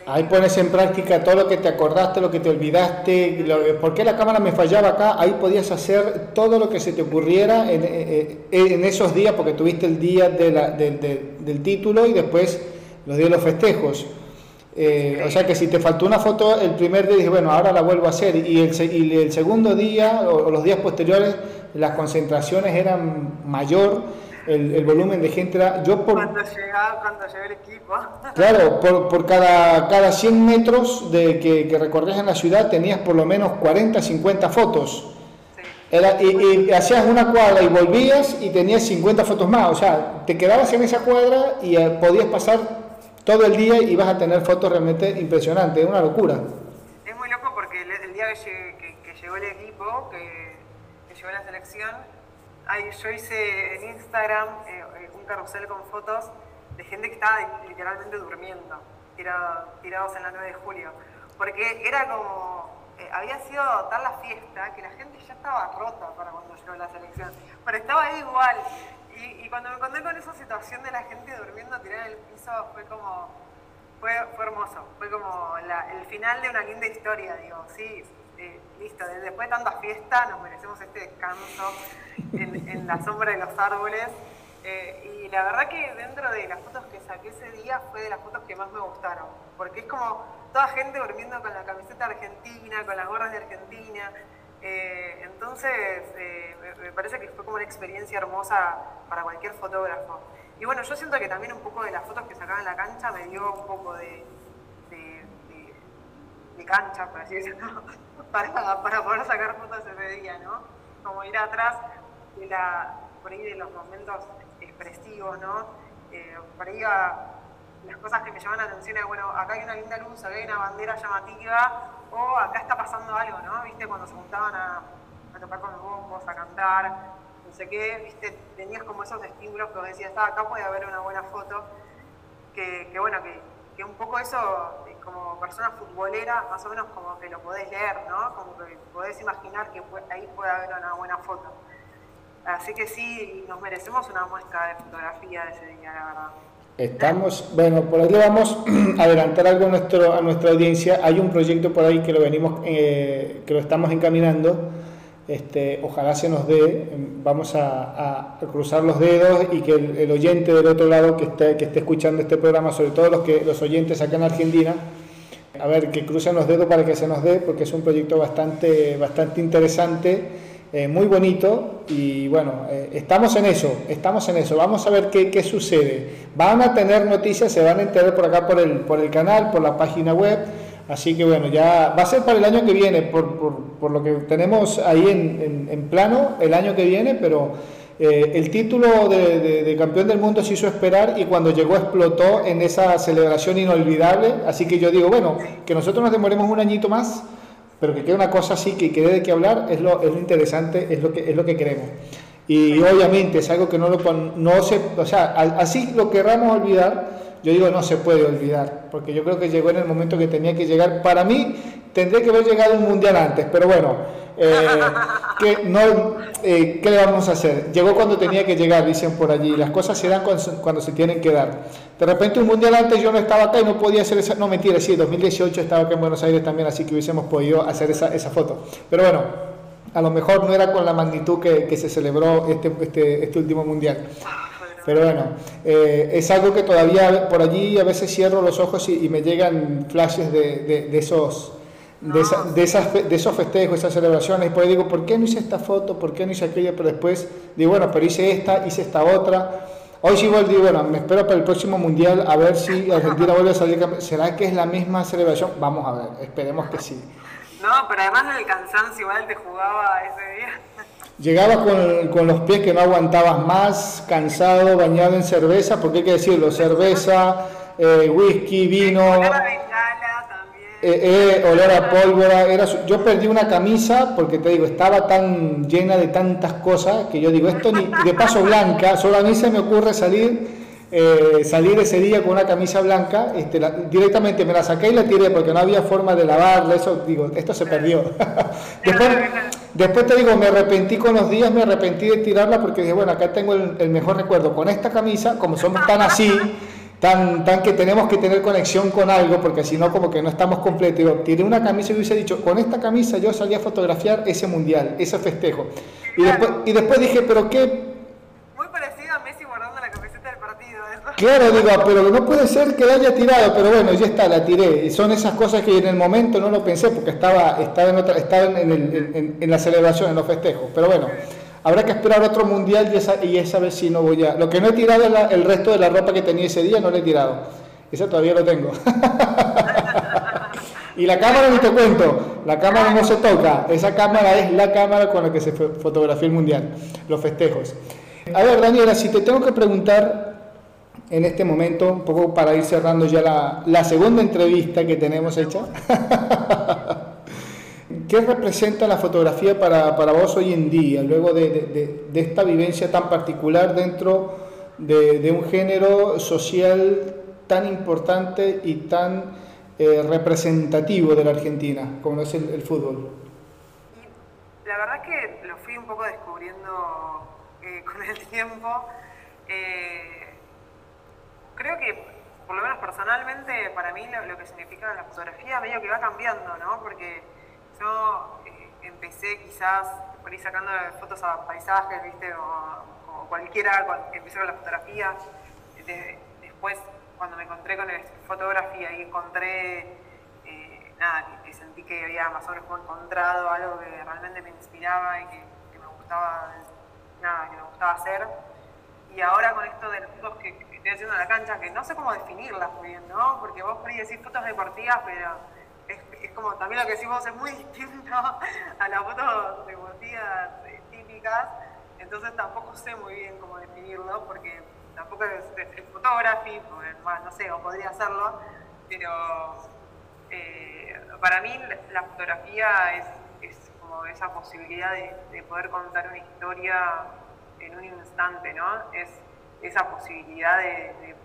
[SPEAKER 1] Ahí pones en práctica todo lo que te acordaste, lo que te olvidaste, por qué la cámara me fallaba acá, ahí podías hacer todo lo que se te ocurriera en, eh, eh, esos días, porque tuviste el día del título y después los días de los festejos. Eh, o sea que si te faltó una foto el primer día, dije, bueno, ahora la vuelvo a hacer. Y el, y el segundo día o, los días posteriores, las concentraciones eran mayor el, volumen de gente era... Yo por,
[SPEAKER 2] cuando llegaba, cuando llegó el equipo. *laughs*
[SPEAKER 1] Claro, por, por cada, cada 100 metros de que, que, recorrías en la ciudad tenías por lo menos 40, 50 fotos. y, hacías una cuadra y volvías y tenías 50 fotos más. O sea, te quedabas en esa cuadra y eh, podías pasar todo el día y vas a tener fotos realmente impresionantes. Es una locura.
[SPEAKER 2] Es muy loco porque el, día que, que, llegó el equipo, que, que llegó la selección, yo hice en Instagram eh, eh, un carrusel con fotos de gente que estaba literalmente durmiendo, tirados en la 9 de julio. Porque era como, eh, había sido tal la fiesta que la gente ya estaba rota para cuando llegó la selección, pero estaba ahí igual. Y, cuando me encontré con esa situación de la gente durmiendo tirada en el piso, fue como, fue, fue hermoso, fue como el final de una linda historia, digo, sí, listo, después de tanta fiesta nos merecemos este descanso *laughs* en la sombra de los árboles. Eh, y la verdad que dentro de las fotos que saqué ese día fue de las fotos que más me gustaron, porque es como toda gente durmiendo con la camiseta argentina, con las gorras de Argentina. Eh, entonces, eh, me, parece que fue como una experiencia hermosa para cualquier fotógrafo. Y bueno, yo siento que también un poco de las fotos que sacaba en la cancha me dio un poco de, de, cancha, por así decirlo, *laughs* para, para poder sacar fotos ese día, ¿no? Como ir atrás la, por ahí de los momentos expresivos, ¿no? Eh, por ahí las cosas que me llaman la atención es, bueno, acá hay una linda luz, acá hay una bandera llamativa, o acá está pasando algo, ¿no? ¿Viste? Cuando se juntaban a, tocar con los bombos, a cantar, no sé qué, ¿viste? Tenías como esos estímulos que vos decías, ah, acá puede haber una buena foto, que, bueno, que, que un poco eso, como persona futbolera, más o menos como que lo podés leer, ¿no? Como que podés imaginar que ahí puede haber una buena foto. Así que sí, nos merecemos una muestra de fotografía de ese día, la verdad.
[SPEAKER 1] Estamos, bueno, por ahí vamos a adelantar algo a, nuestro, a nuestra audiencia. Hay un proyecto por ahí que lo venimos, eh, que lo estamos encaminando. Este, ojalá se nos dé, vamos a, cruzar los dedos y que el, oyente del otro lado que esté, que esté escuchando este programa, sobre todo los, que, los oyentes acá en Argentina, a ver, que crucen los dedos para que se nos dé, porque es un proyecto bastante, bastante interesante eh, muy bonito y bueno, eh, estamos en eso, estamos en eso, vamos a ver qué, qué, sucede. Van a tener noticias, se van a enterar por acá por el, por el canal, por la página web, así que bueno, ya va a ser para el año que viene, por, por, lo que tenemos ahí en, en, plano el año que viene, pero eh, el título de, de, campeón del mundo se hizo esperar y cuando llegó explotó en esa celebración inolvidable, así que yo digo, bueno, que nosotros nos demoremos un añito más pero que quede una cosa así, que quede de qué hablar, es lo, es lo interesante, es lo, que, es lo que queremos. Y obviamente es algo que no lo no se, o sea, así lo querramos olvidar, yo digo no se puede olvidar, porque yo creo que llegó en el momento que tenía que llegar. Para mí tendría que haber llegado un mundial antes, pero bueno, eh, que no, eh, ¿qué le vamos a hacer? Llegó cuando tenía que llegar, dicen por allí, las cosas se dan cuando, se tienen que dar. De repente un mundial antes yo no estaba acá y no podía hacer esa, no mentira, sí, 2018 estaba acá en Buenos Aires también, así que hubiésemos podido hacer esa, esa foto. Pero bueno, a lo mejor no era con la magnitud que, que se celebró este, este, este último mundial. Pero bueno, eh, es algo que todavía por allí a veces cierro los ojos y, me llegan flashes de, de, de esos de, de, esas, de esos festejos, esas celebraciones, y pues digo, ¿por qué no hice esta foto? ¿Por qué no hice aquella? Pero después digo, bueno, pero hice esta, hice esta otra. Hoy sí digo, bueno, me espero para el próximo mundial a ver si Argentina vuelve a salir. ¿Será que es la misma celebración? Vamos a ver, esperemos que sí.
[SPEAKER 2] No, pero además del cansancio igual te jugaba ese día.
[SPEAKER 1] Llegaba con, con, los pies que no aguantabas más, cansado, bañado en cerveza, porque hay que decirlo, cerveza, eh, whisky, vino. Eh, eh, olor a pólvora. Era yo perdí una camisa porque te digo, estaba tan llena de tantas cosas que yo digo, esto ni de paso blanca, solo a mí se me ocurre salir. Eh, salir ese día con una camisa blanca, este, directamente me la saqué y la tiré porque no había forma de lavarla, eso digo, esto se perdió. *laughs* *laughs* después, después te digo, me arrepentí con los días, me arrepentí de tirarla porque dije, bueno, acá tengo el, el mejor recuerdo con esta camisa, como somos tan así, *laughs* tan, tan que tenemos que tener conexión con algo, porque si no, como que no estamos completos. Digo, tiene una camisa y hubiese dicho, con esta camisa yo salí a fotografiar ese mundial, ese festejo. Y, después, y después dije, pero qué...
[SPEAKER 2] Muy parecido a Messi guardando la camiseta del partido.
[SPEAKER 1] Claro, digo, pero no puede ser que la haya tirado, pero bueno, ya está, la tiré. Y son esas cosas que en el momento no lo pensé, porque estaba, estaba, en, otra, estaba en, en, en la celebración, en los festejos. Pero bueno. Habrá que esperar otro mundial y esa, y esa vez sí no voy a... Lo que no he tirado es el resto de la ropa que tenía ese día, no lo he tirado. Esa todavía lo tengo. *laughs* y la cámara no te cuento, la cámara no se toca. Esa cámara es la cámara con la que se fotografía el mundial, los festejos. A ver, Daniela, si te tengo que preguntar en este momento, un poco para ir cerrando ya la, la segunda entrevista que tenemos hecha. *laughs* ¿Qué representa la fotografía para, para vos hoy en día, luego de, de, esta vivencia tan particular dentro de, un género social tan importante y tan eh, representativo de la Argentina, como es el, fútbol?
[SPEAKER 2] La verdad que lo fui un poco descubriendo eh, *laughs* con el tiempo. Eh, creo que, por lo menos personalmente, para mí lo, que significa la fotografía medio que va cambiando, ¿no? Porque yo empecé quizás por ir sacando fotos a paisajes, ¿viste? O, cualquiera que empecé con la fotografía. después cuando me encontré con el fotografía y encontré, eh, nada, que, sentí que había más o menos encontrado algo que realmente me inspiraba y que, me gustaba, nada, que me gustaba hacer. Y ahora con esto de las fotos que, haciendo en la cancha, que no sé cómo definirlas muy bien, ¿no? Porque vos podés decir fotos deportivas, pero es, como también lo que decís vos es muy *laughs* distinto a las fotos deportivas eh, típicas, entonces tampoco sé muy bien cómo definirlo, porque tampoco es, es, photography, no sé, o podría hacerlo, pero eh, para mí la fotografía es, como esa posibilidad de, poder contar una historia en un instante, ¿no? Es esa posibilidad de,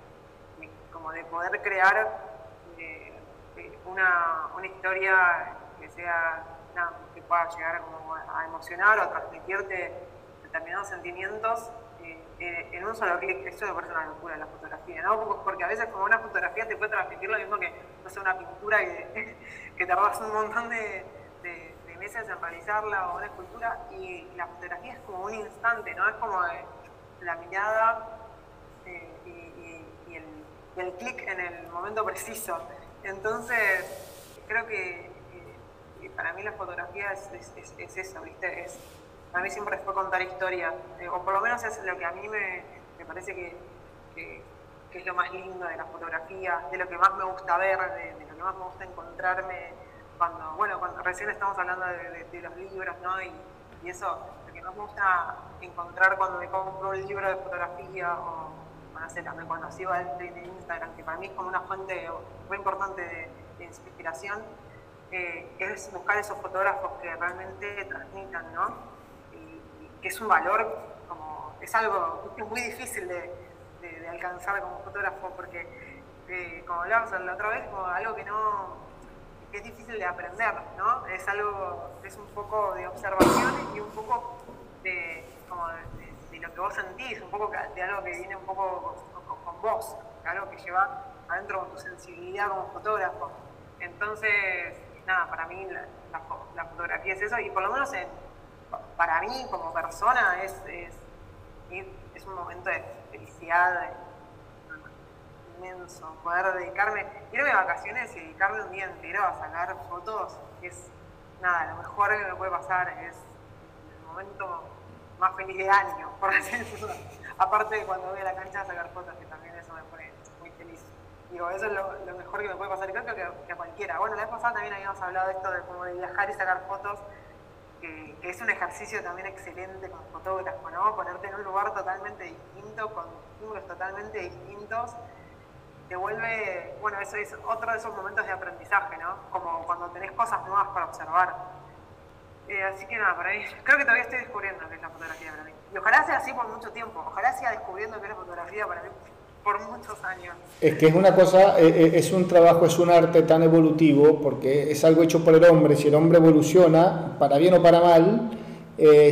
[SPEAKER 2] como de poder crear eh, una, historia que sea que pueda llegar a emocionar o transmitirte determinados sentimientos eh, en un solo clic, eso me parece una locura la fotografía, ¿no? Porque a veces como una fotografía te puede transmitir lo mismo que, no sé, una pintura que, *laughs* que tardas un montón de, meses en realizarla o una escultura y la fotografía es como un instante, ¿no? Es como eh, la mirada eh, el, clic en el momento preciso. Entonces, creo que para mí la fotografía es, es eso, ¿viste? Es, a mí siempre fue contar historia, eh, o por lo menos es lo que a mí me, parece que, es lo más lindo de la fotografía, de lo que más me gusta ver, de, lo que más me gusta encontrarme cuando, bueno, cuando recién estamos hablando de, los libros, ¿no? Y, eso, lo que más me gusta encontrar cuando me compro un libro de fotografía o, cuando sigo el de Instagram, que para mí es como una fuente muy importante de, inspiración, eh, es buscar esos fotógrafos que realmente transmitan, ¿no? que es un valor, como, es algo muy difícil de, alcanzar como fotógrafo, porque, eh, como hablábamos la otra vez, como algo que no es difícil de aprender, ¿no? Es algo, es un poco de observación y un poco de, lo que vos sentís, un poco de algo que viene un poco con, vos, algo que lleva adentro con tu sensibilidad como fotógrafo. Entonces, nada, para mí la, fotografía es eso, y por lo menos en, para mí como persona es, es, un momento de felicidad inmenso, poder dedicarme, irme de vacaciones y dedicarme un día entero a sacar fotos, es nada, lo mejor que me puede pasar, es el momento más feliz de año, por así decirlo. Aparte de cuando voy a la cancha a sacar fotos, que también eso me pone muy feliz. Digo, eso es lo, mejor que me puede pasar, creo que, que, a cualquiera. Bueno, la vez pasada también habíamos hablado de esto de como de viajar y sacar fotos, que, es un ejercicio también excelente como fotógrafo, ¿no? Ponerte en un lugar totalmente distinto, con estímulos totalmente distintos, te vuelve, bueno, eso es otro de esos momentos de aprendizaje, ¿no? Como cuando tenés cosas nuevas para observar. Eh, así que nada, por ahí, creo que todavía estoy descubriendo qué es la fotografía para mí. Y ojalá sea así por mucho tiempo, ojalá sea descubriendo qué es la fotografía para mí por muchos años.
[SPEAKER 1] Es que es una cosa, eh, eh, es un trabajo, es un arte tan evolutivo, porque es algo hecho por el hombre, si el hombre evoluciona, para bien o para mal,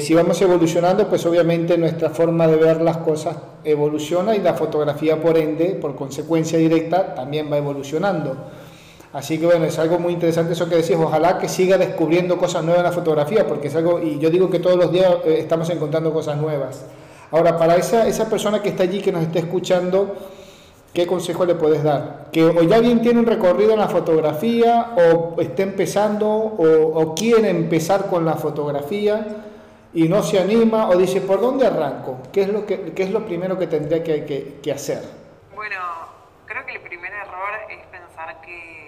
[SPEAKER 1] si vamos evolucionando, pues obviamente nuestra forma de ver las cosas evoluciona y la fotografía, por ende, por consecuencia directa, también va evolucionando. Así que bueno, es algo muy interesante eso que decís, ojalá que siga descubriendo cosas nuevas en la fotografía, porque es algo, y yo digo que todos los días estamos encontrando cosas nuevas. Ahora, para esa, esa persona que está allí, que nos está escuchando, ¿qué consejo le puedes dar? Que o ya bien tiene un recorrido en la fotografía, o está empezando, o, quiere empezar con la fotografía y no se anima, o dice, ¿por dónde arranco? ¿Qué es lo, qué es lo primero que tendría que, que, hacer?
[SPEAKER 2] Bueno, creo que el primer error es pensar que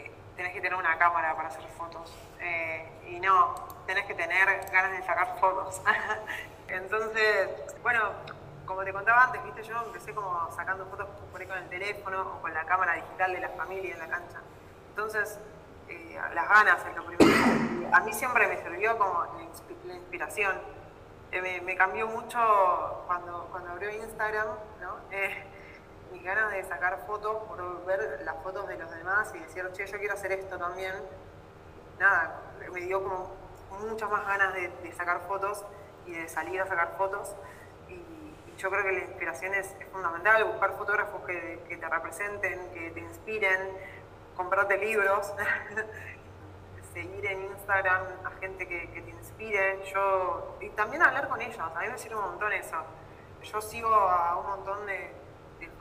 [SPEAKER 2] tenés que tener una cámara para hacer fotos. Eh, y no, tenés que tener ganas de sacar fotos. *laughs* Entonces, bueno, como te contaba antes, viste, yo empecé como sacando fotos por ahí con el teléfono o con la cámara digital de la familia en la cancha. Entonces, eh, las ganas es lo primero. A mí siempre me sirvió como la inspiración. Eh, me, cambió mucho cuando, cuando abrió Instagram, ¿no? Mis ganas de sacar fotos por ver las fotos de los demás y decir, che, yo quiero hacer esto también, nada, me dio como muchas más ganas de, sacar fotos y de salir a sacar fotos. Y, yo creo que la inspiración es, fundamental, buscar fotógrafos que, que, te representen, que te inspiren, comprarte libros, *laughs* seguir en Instagram a gente que, te inspire, yo, y también hablar con ellos, a mí me sirve un montón eso. Yo sigo a un montón de,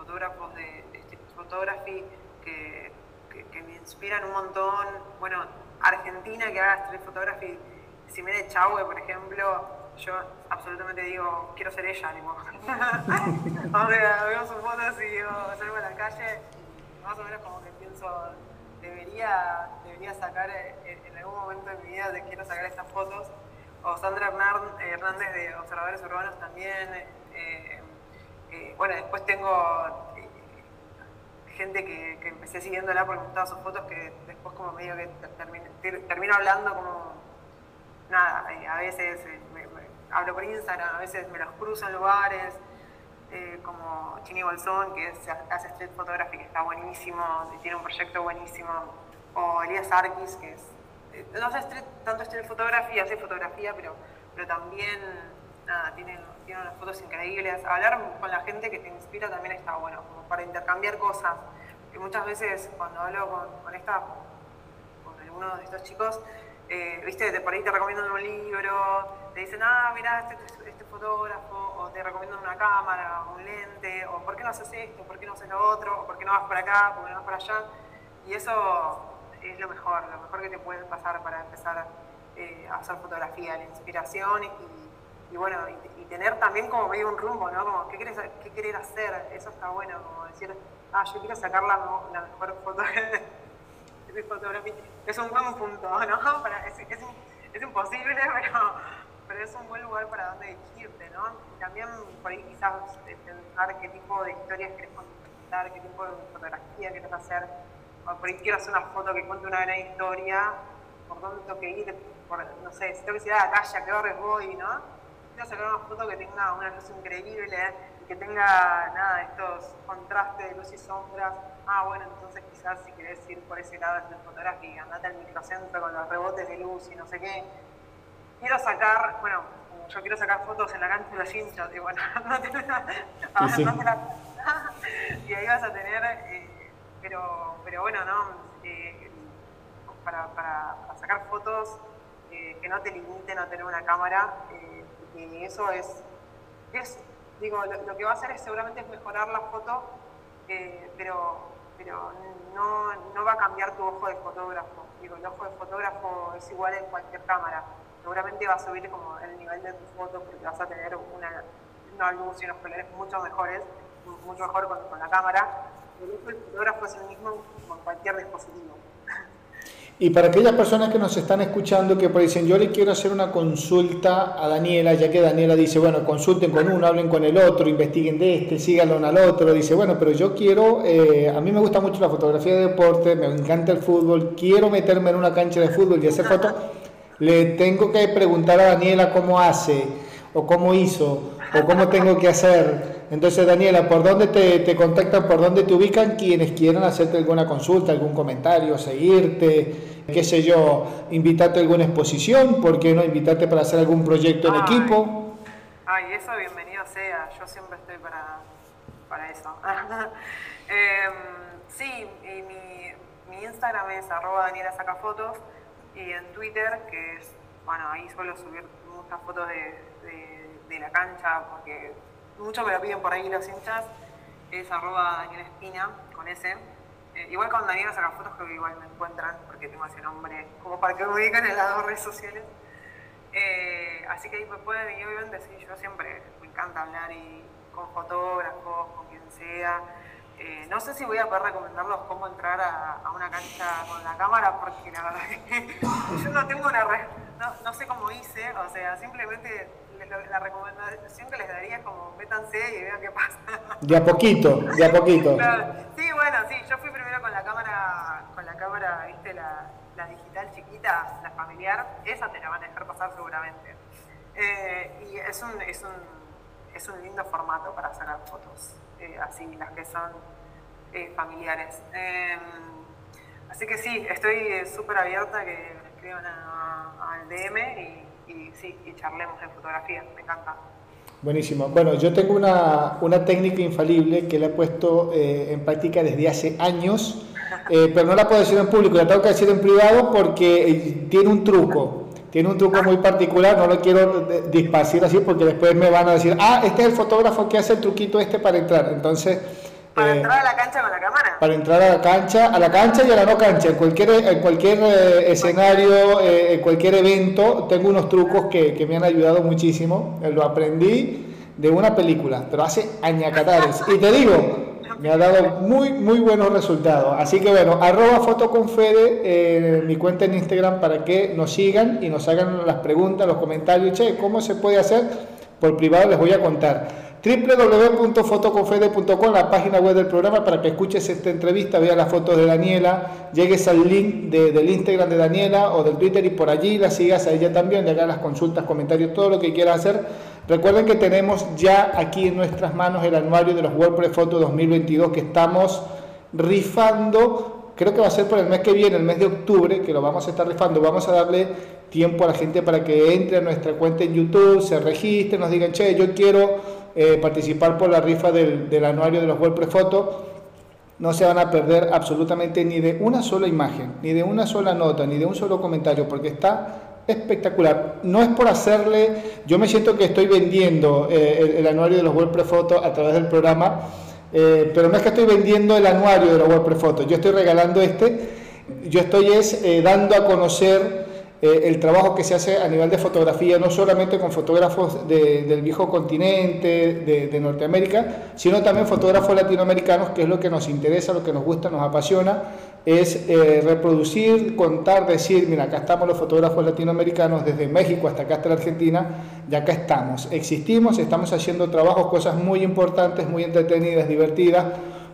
[SPEAKER 2] fotógrafos de, street photography que, que, me inspiran un montón. Bueno, Argentina que haga street photography, si me de Chahue, por ejemplo, yo absolutamente digo, quiero ser ella, digo. *laughs* veo sus fotos y digo, salgo a la calle, más o menos como que pienso, debería, debería sacar eh, en, algún momento de mi vida, de quiero sacar estas fotos. O Sandra Hernández de Observadores Urbanos también. Eh, eh, bueno, después tengo gente que, que, empecé siguiéndola porque me gustaban sus fotos, que después como medio que termino, hablando como, nada, a veces hablo por Instagram, a veces me los cruzo en lugares, eh, como Chini Bolsón, que hace street photography, que está buenísimo, y tiene un proyecto buenísimo, o Elías Arkis, que es, eh, no hace tanto street photography, hace fotografía, pero, pero también nada, tiene, tiene unas fotos increíbles. Hablar con la gente que te inspira también está bueno, como para intercambiar cosas. Y muchas veces cuando hablo con, con esta, con alguno de estos chicos, eh, viste, por ahí te recomiendan un libro, te dicen, ah, mira, este, este, fotógrafo, o te recomiendo una cámara, un lente, o por qué no haces esto, por qué no haces lo otro, o por qué no vas por acá, por qué no vas por allá. Y eso es lo mejor, lo mejor que te puede pasar para empezar eh, a hacer fotografía, la inspiración y, bueno, y, tener también como medio un rumbo, ¿no? Como, ¿qué querés, qué querer hacer? Eso está bueno, como decir, ah, yo quiero sacar la, mejor foto *laughs* de fotografía. Es un buen punto, ¿no? *laughs* Para, es, es, es imposible, *laughs* pero pero es un buen lugar para donde dirigirte, ¿no? Y también por ahí quizás pensar qué tipo de historias querés contar, qué tipo de fotografía querés hacer. O por ahí quiero hacer una foto que cuente una gran historia, por dónde tengo que ir, por, no sé, si tengo que ir a la calle, a qué barrio voy, ¿no? Quiero sacar una foto que tenga una luz increíble y que tenga, nada, estos contrastes de luz y sombras. Ah, bueno, entonces quizás si querés ir por ese lado de la fotografía, andate al microcentro con los rebotes de luz y no sé qué quiero sacar, bueno, yo quiero sacar fotos en la cancha de los hinchas, y bueno, *laughs* no te, *laughs* y ahí vas a tener, eh, pero, pero bueno, ¿no? Eh, para, para, sacar fotos eh, que no te limiten a tener una cámara, y eso es, es digo, lo, que va a hacer es seguramente es mejorar la foto, pero, pero no, no va a cambiar tu ojo de fotógrafo. Digo, el ojo de fotógrafo es igual en cualquier cámara seguramente va a subir como el nivel de tu foto porque vas a tener una, una luz y unos colores mucho mejores, mucho mejor con, la cámara. El fotógrafo es el mismo con cualquier dispositivo.
[SPEAKER 1] Y para aquellas personas que nos están escuchando que por dicen, yo le quiero hacer una consulta a Daniela, ya que Daniela dice, bueno, consulten con uno, hablen con el otro, investiguen de este, síganlo al otro, dice, bueno, pero yo quiero, eh, a mí me gusta mucho la fotografía de deporte, me encanta el fútbol, quiero meterme en una cancha de fútbol y hacer fotos *laughs* le tengo que preguntar a Daniela cómo hace, o cómo hizo, o cómo tengo que hacer. Entonces, Daniela, ¿por dónde te, contactan, por dónde te ubican quienes quieran hacerte alguna consulta, algún comentario, seguirte, qué sé yo, invitarte a alguna exposición, por qué no invitarte para hacer algún proyecto en equipo?
[SPEAKER 2] Ay, eso bienvenido sea, yo siempre estoy para, para eso. *laughs* Em, sí, mi, mi Instagram es arroba Daniela Sacafotos y en Twitter, que es, bueno, ahí suelo subir muchas fotos de, la cancha, porque muchos me lo piden por ahí los hinchas, es arroba Daniel Espina, con ese. Eh, igual con Daniela saca fotos que igual me encuentran, porque tengo ese nombre, como para que me ubiquen en las dos redes sociales. Eh, así que ahí me pueden, y obviamente sí, yo siempre me encanta hablar y con fotógrafos, con quien sea. Eh, no sé si voy a poder recomendarlos cómo entrar a, una cancha con la cámara, porque la verdad *laughs* que yo no tengo una no, no, sé cómo hice, o sea, simplemente la recomendación que les daría es como métanse y vean qué pasa.
[SPEAKER 1] De a poquito, de a poquito. *laughs*
[SPEAKER 2] Sí, bueno, sí, yo fui primero con la cámara, con la cámara, viste, la, la digital chiquita, la familiar, esa te la van a dejar pasar seguramente. Eh, y es un, es un es un lindo formato para sacar fotos, eh, así las que son eh, familiares. Em, así que sí, estoy súper abierta que me escriban al DM y, y, sí, y charlemos de fotografía, me encanta.
[SPEAKER 1] Buenísimo. Bueno, yo tengo una, una técnica infalible que la he puesto en práctica desde hace años, *laughs* pero no la puedo decir en público, la tengo que decir en privado porque tiene un truco tiene un truco muy particular, no lo quiero disparcir así porque después me van a decir, ah, este es el fotógrafo que hace el truquito este para entrar. Entonces...
[SPEAKER 2] Para eh, entrar a la cancha con la cámara.
[SPEAKER 1] Para entrar a la cancha, a la cancha y a la no cancha, en cualquier, en cualquier eh, escenario, eh, en cualquier evento, tengo unos trucos que, que me han ayudado muchísimo. Lo aprendí de una película, pero hace añacatares. Y te digo, me ha dado muy, muy buenos resultados. Así que bueno, arroba fotoconfede, eh, mi cuenta en Instagram para que nos sigan y nos hagan las preguntas, los comentarios. Che, ¿cómo se puede hacer? Por privado les voy a contar www.fotoconfede.com, la página web del programa, para que escuches esta entrevista, veas las fotos de Daniela, llegues al link del Instagram de Daniela o del Twitter y por allí la sigas a ella también, le hagas las consultas, comentarios, todo lo que quieras hacer Recuerden que tenemos ya aquí en nuestras manos el anuario de los WordPress Photo 2022 que estamos rifando. Creo que va a ser por el mes que viene, el mes de octubre, que lo vamos a estar rifando. Vamos a darle tiempo a la gente para que entre a nuestra cuenta en YouTube, se registre, nos digan, che, yo quiero eh, participar por la rifa del, anuario de los WordPress Photo no se van a perder absolutamente ni de una sola imagen, ni de una sola nota, ni de un solo comentario, porque está espectacular. No es por hacerle, yo me siento que estoy vendiendo eh, el, anuario de los WordPress Photo a través del programa, eh, pero no es que estoy vendiendo el anuario de los WordPress Photo, yo estoy regalando este, yo estoy es dando a conocer el trabajo que se hace a nivel de fotografía, no solamente con fotógrafos del viejo continente, de, de Norteamérica, sino también fotógrafos latinoamericanos, que es lo que nos interesa, lo que nos gusta, nos apasiona es eh, reproducir, contar, decir, mira, acá estamos los fotógrafos latinoamericanos desde México hasta acá hasta la Argentina, y acá estamos, existimos, estamos haciendo trabajos, cosas muy importantes, muy entretenidas, divertidas,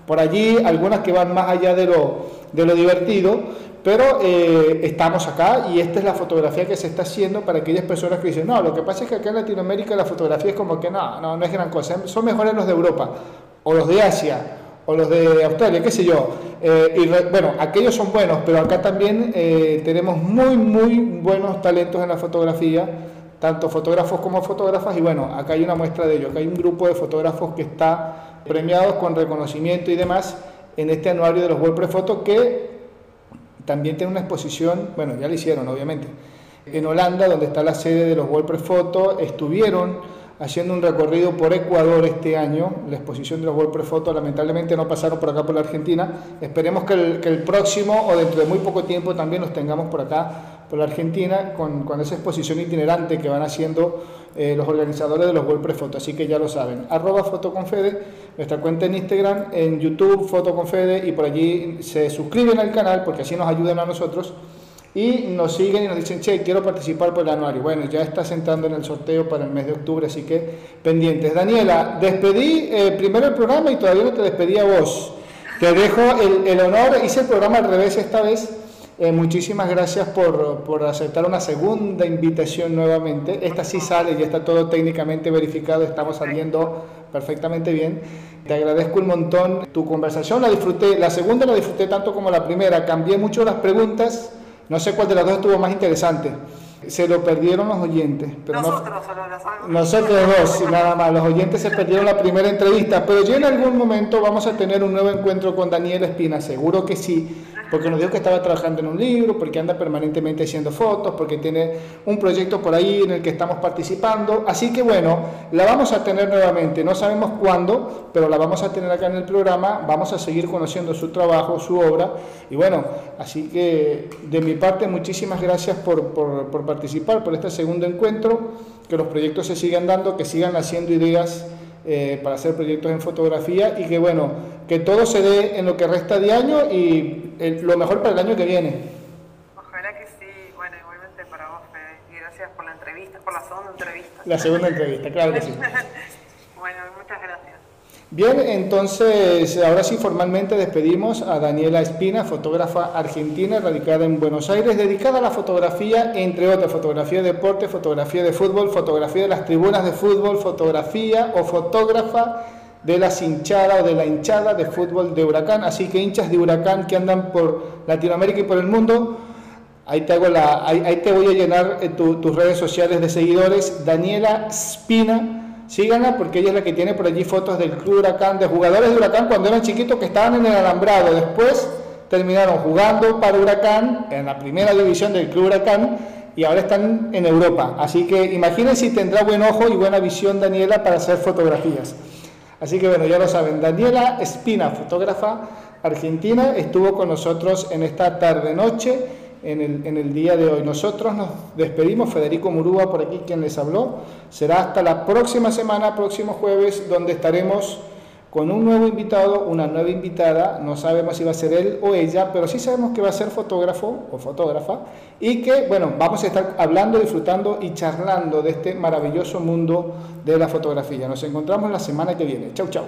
[SPEAKER 1] por allí algunas que van más allá de lo, de lo divertido, pero eh, estamos acá y esta es la fotografía que se está haciendo para aquellas personas que dicen, no, lo que pasa es que acá en Latinoamérica la fotografía es como que no, no, no es gran cosa, son mejores los de Europa o los de Asia o los de Australia, qué sé yo. Eh, y bueno, aquellos son buenos, pero acá también eh, tenemos muy, muy buenos talentos en la fotografía, tanto fotógrafos como fotógrafas, y bueno, acá hay una muestra de ello, acá hay un grupo de fotógrafos que está premiados con reconocimiento y demás en este anuario de los WordPress Photo que también tiene una exposición, bueno, ya lo hicieron obviamente, en Holanda, donde está la sede de los WordPress Photo, estuvieron haciendo un recorrido por Ecuador este año, la exposición de los WordPress Photo, lamentablemente no pasaron por acá por la Argentina, esperemos que el, próximo o dentro de muy poco tiempo también los tengamos por acá por la Argentina con, con esa exposición itinerante que van haciendo eh, los organizadores de los WordPress Photo, así que ya lo saben, arroba fotoconfede, nuestra cuenta en Instagram, en YouTube fotoconfede y por allí se suscriben al canal porque así nos ayudan a nosotros y nos siguen y nos dicen, che, quiero participar por el anuario. Bueno, ya estás entrando en el sorteo para el mes de octubre, así que pendientes. Daniela, despedí eh, primero el programa y todavía no te despedí a vos. Te dejo el, honor, hice el programa al revés esta vez. Eh, muchísimas gracias por, por, aceptar una segunda invitación nuevamente. Esta sí sale, ya está todo técnicamente verificado, estamos saliendo perfectamente bien. Te agradezco un montón tu conversación, la disfruté, la segunda la disfruté tanto como la primera, cambié mucho las preguntas no sé cuál de las dos estuvo más interesante. Se lo perdieron los oyentes.
[SPEAKER 2] Pero nosotros sabemos.
[SPEAKER 1] Nosotros dos, nada más. Los oyentes se perdieron la primera entrevista. Pero yo en algún momento vamos a tener un nuevo encuentro con Daniel Espina, seguro que sí porque nos dijo que estaba trabajando en un libro, porque anda permanentemente haciendo fotos, porque tiene un proyecto por ahí en el que estamos participando. Así que bueno, la vamos a tener nuevamente, no sabemos cuándo, pero la vamos a tener acá en el programa, vamos a seguir conociendo su trabajo, su obra, y bueno, así que de mi parte muchísimas gracias por, por participar, por este segundo encuentro, que los proyectos se sigan dando, que sigan haciendo ideas eh, para hacer proyectos en fotografía y que bueno, que todo se dé en lo que resta de año y lo mejor para el año que viene.
[SPEAKER 2] Ojalá que sí, bueno, igualmente para vos, Fede, y gracias por la entrevista, por la segunda entrevista.
[SPEAKER 1] La segunda entrevista, claro que sí. *laughs* Bien, entonces ahora sí formalmente despedimos a Daniela Espina, fotógrafa argentina radicada en Buenos Aires, dedicada a la fotografía, entre otras, fotografía de deporte, fotografía de fútbol, fotografía de las tribunas de fútbol, fotografía o fotógrafa de las hinchadas o de la hinchada de fútbol de Huracán. Así que hinchas de Huracán que andan por Latinoamérica y por el mundo, ahí te, hago la, te voy a llenar eh, tus redes sociales de seguidores. Daniela Espina Síganla porque ella es la que tiene por allí fotos del Club Huracán, de jugadores de Huracán cuando eran chiquitos que estaban en el alambrado. Después terminaron jugando para Huracán en la primera división del Club Huracán y ahora están en Europa. Así que imaginen si tendrá buen ojo y buena visión Daniela para hacer fotografías. Así que bueno, ya lo saben, Daniela Espina, fotógrafa argentina, estuvo con nosotros en esta tarde-noche en el, día de hoy. Nosotros nos despedimos, Federico Murúa por aquí quien les habló. Será hasta la próxima semana, próximo jueves, donde estaremos con un nuevo invitado, una nueva invitada. No sabemos si va a ser él o ella, pero sí sabemos que va a ser fotógrafo o fotógrafa y que, bueno, vamos a estar hablando, disfrutando y charlando de este maravilloso mundo de la fotografía. Nos encontramos la semana que viene. Chau, chau.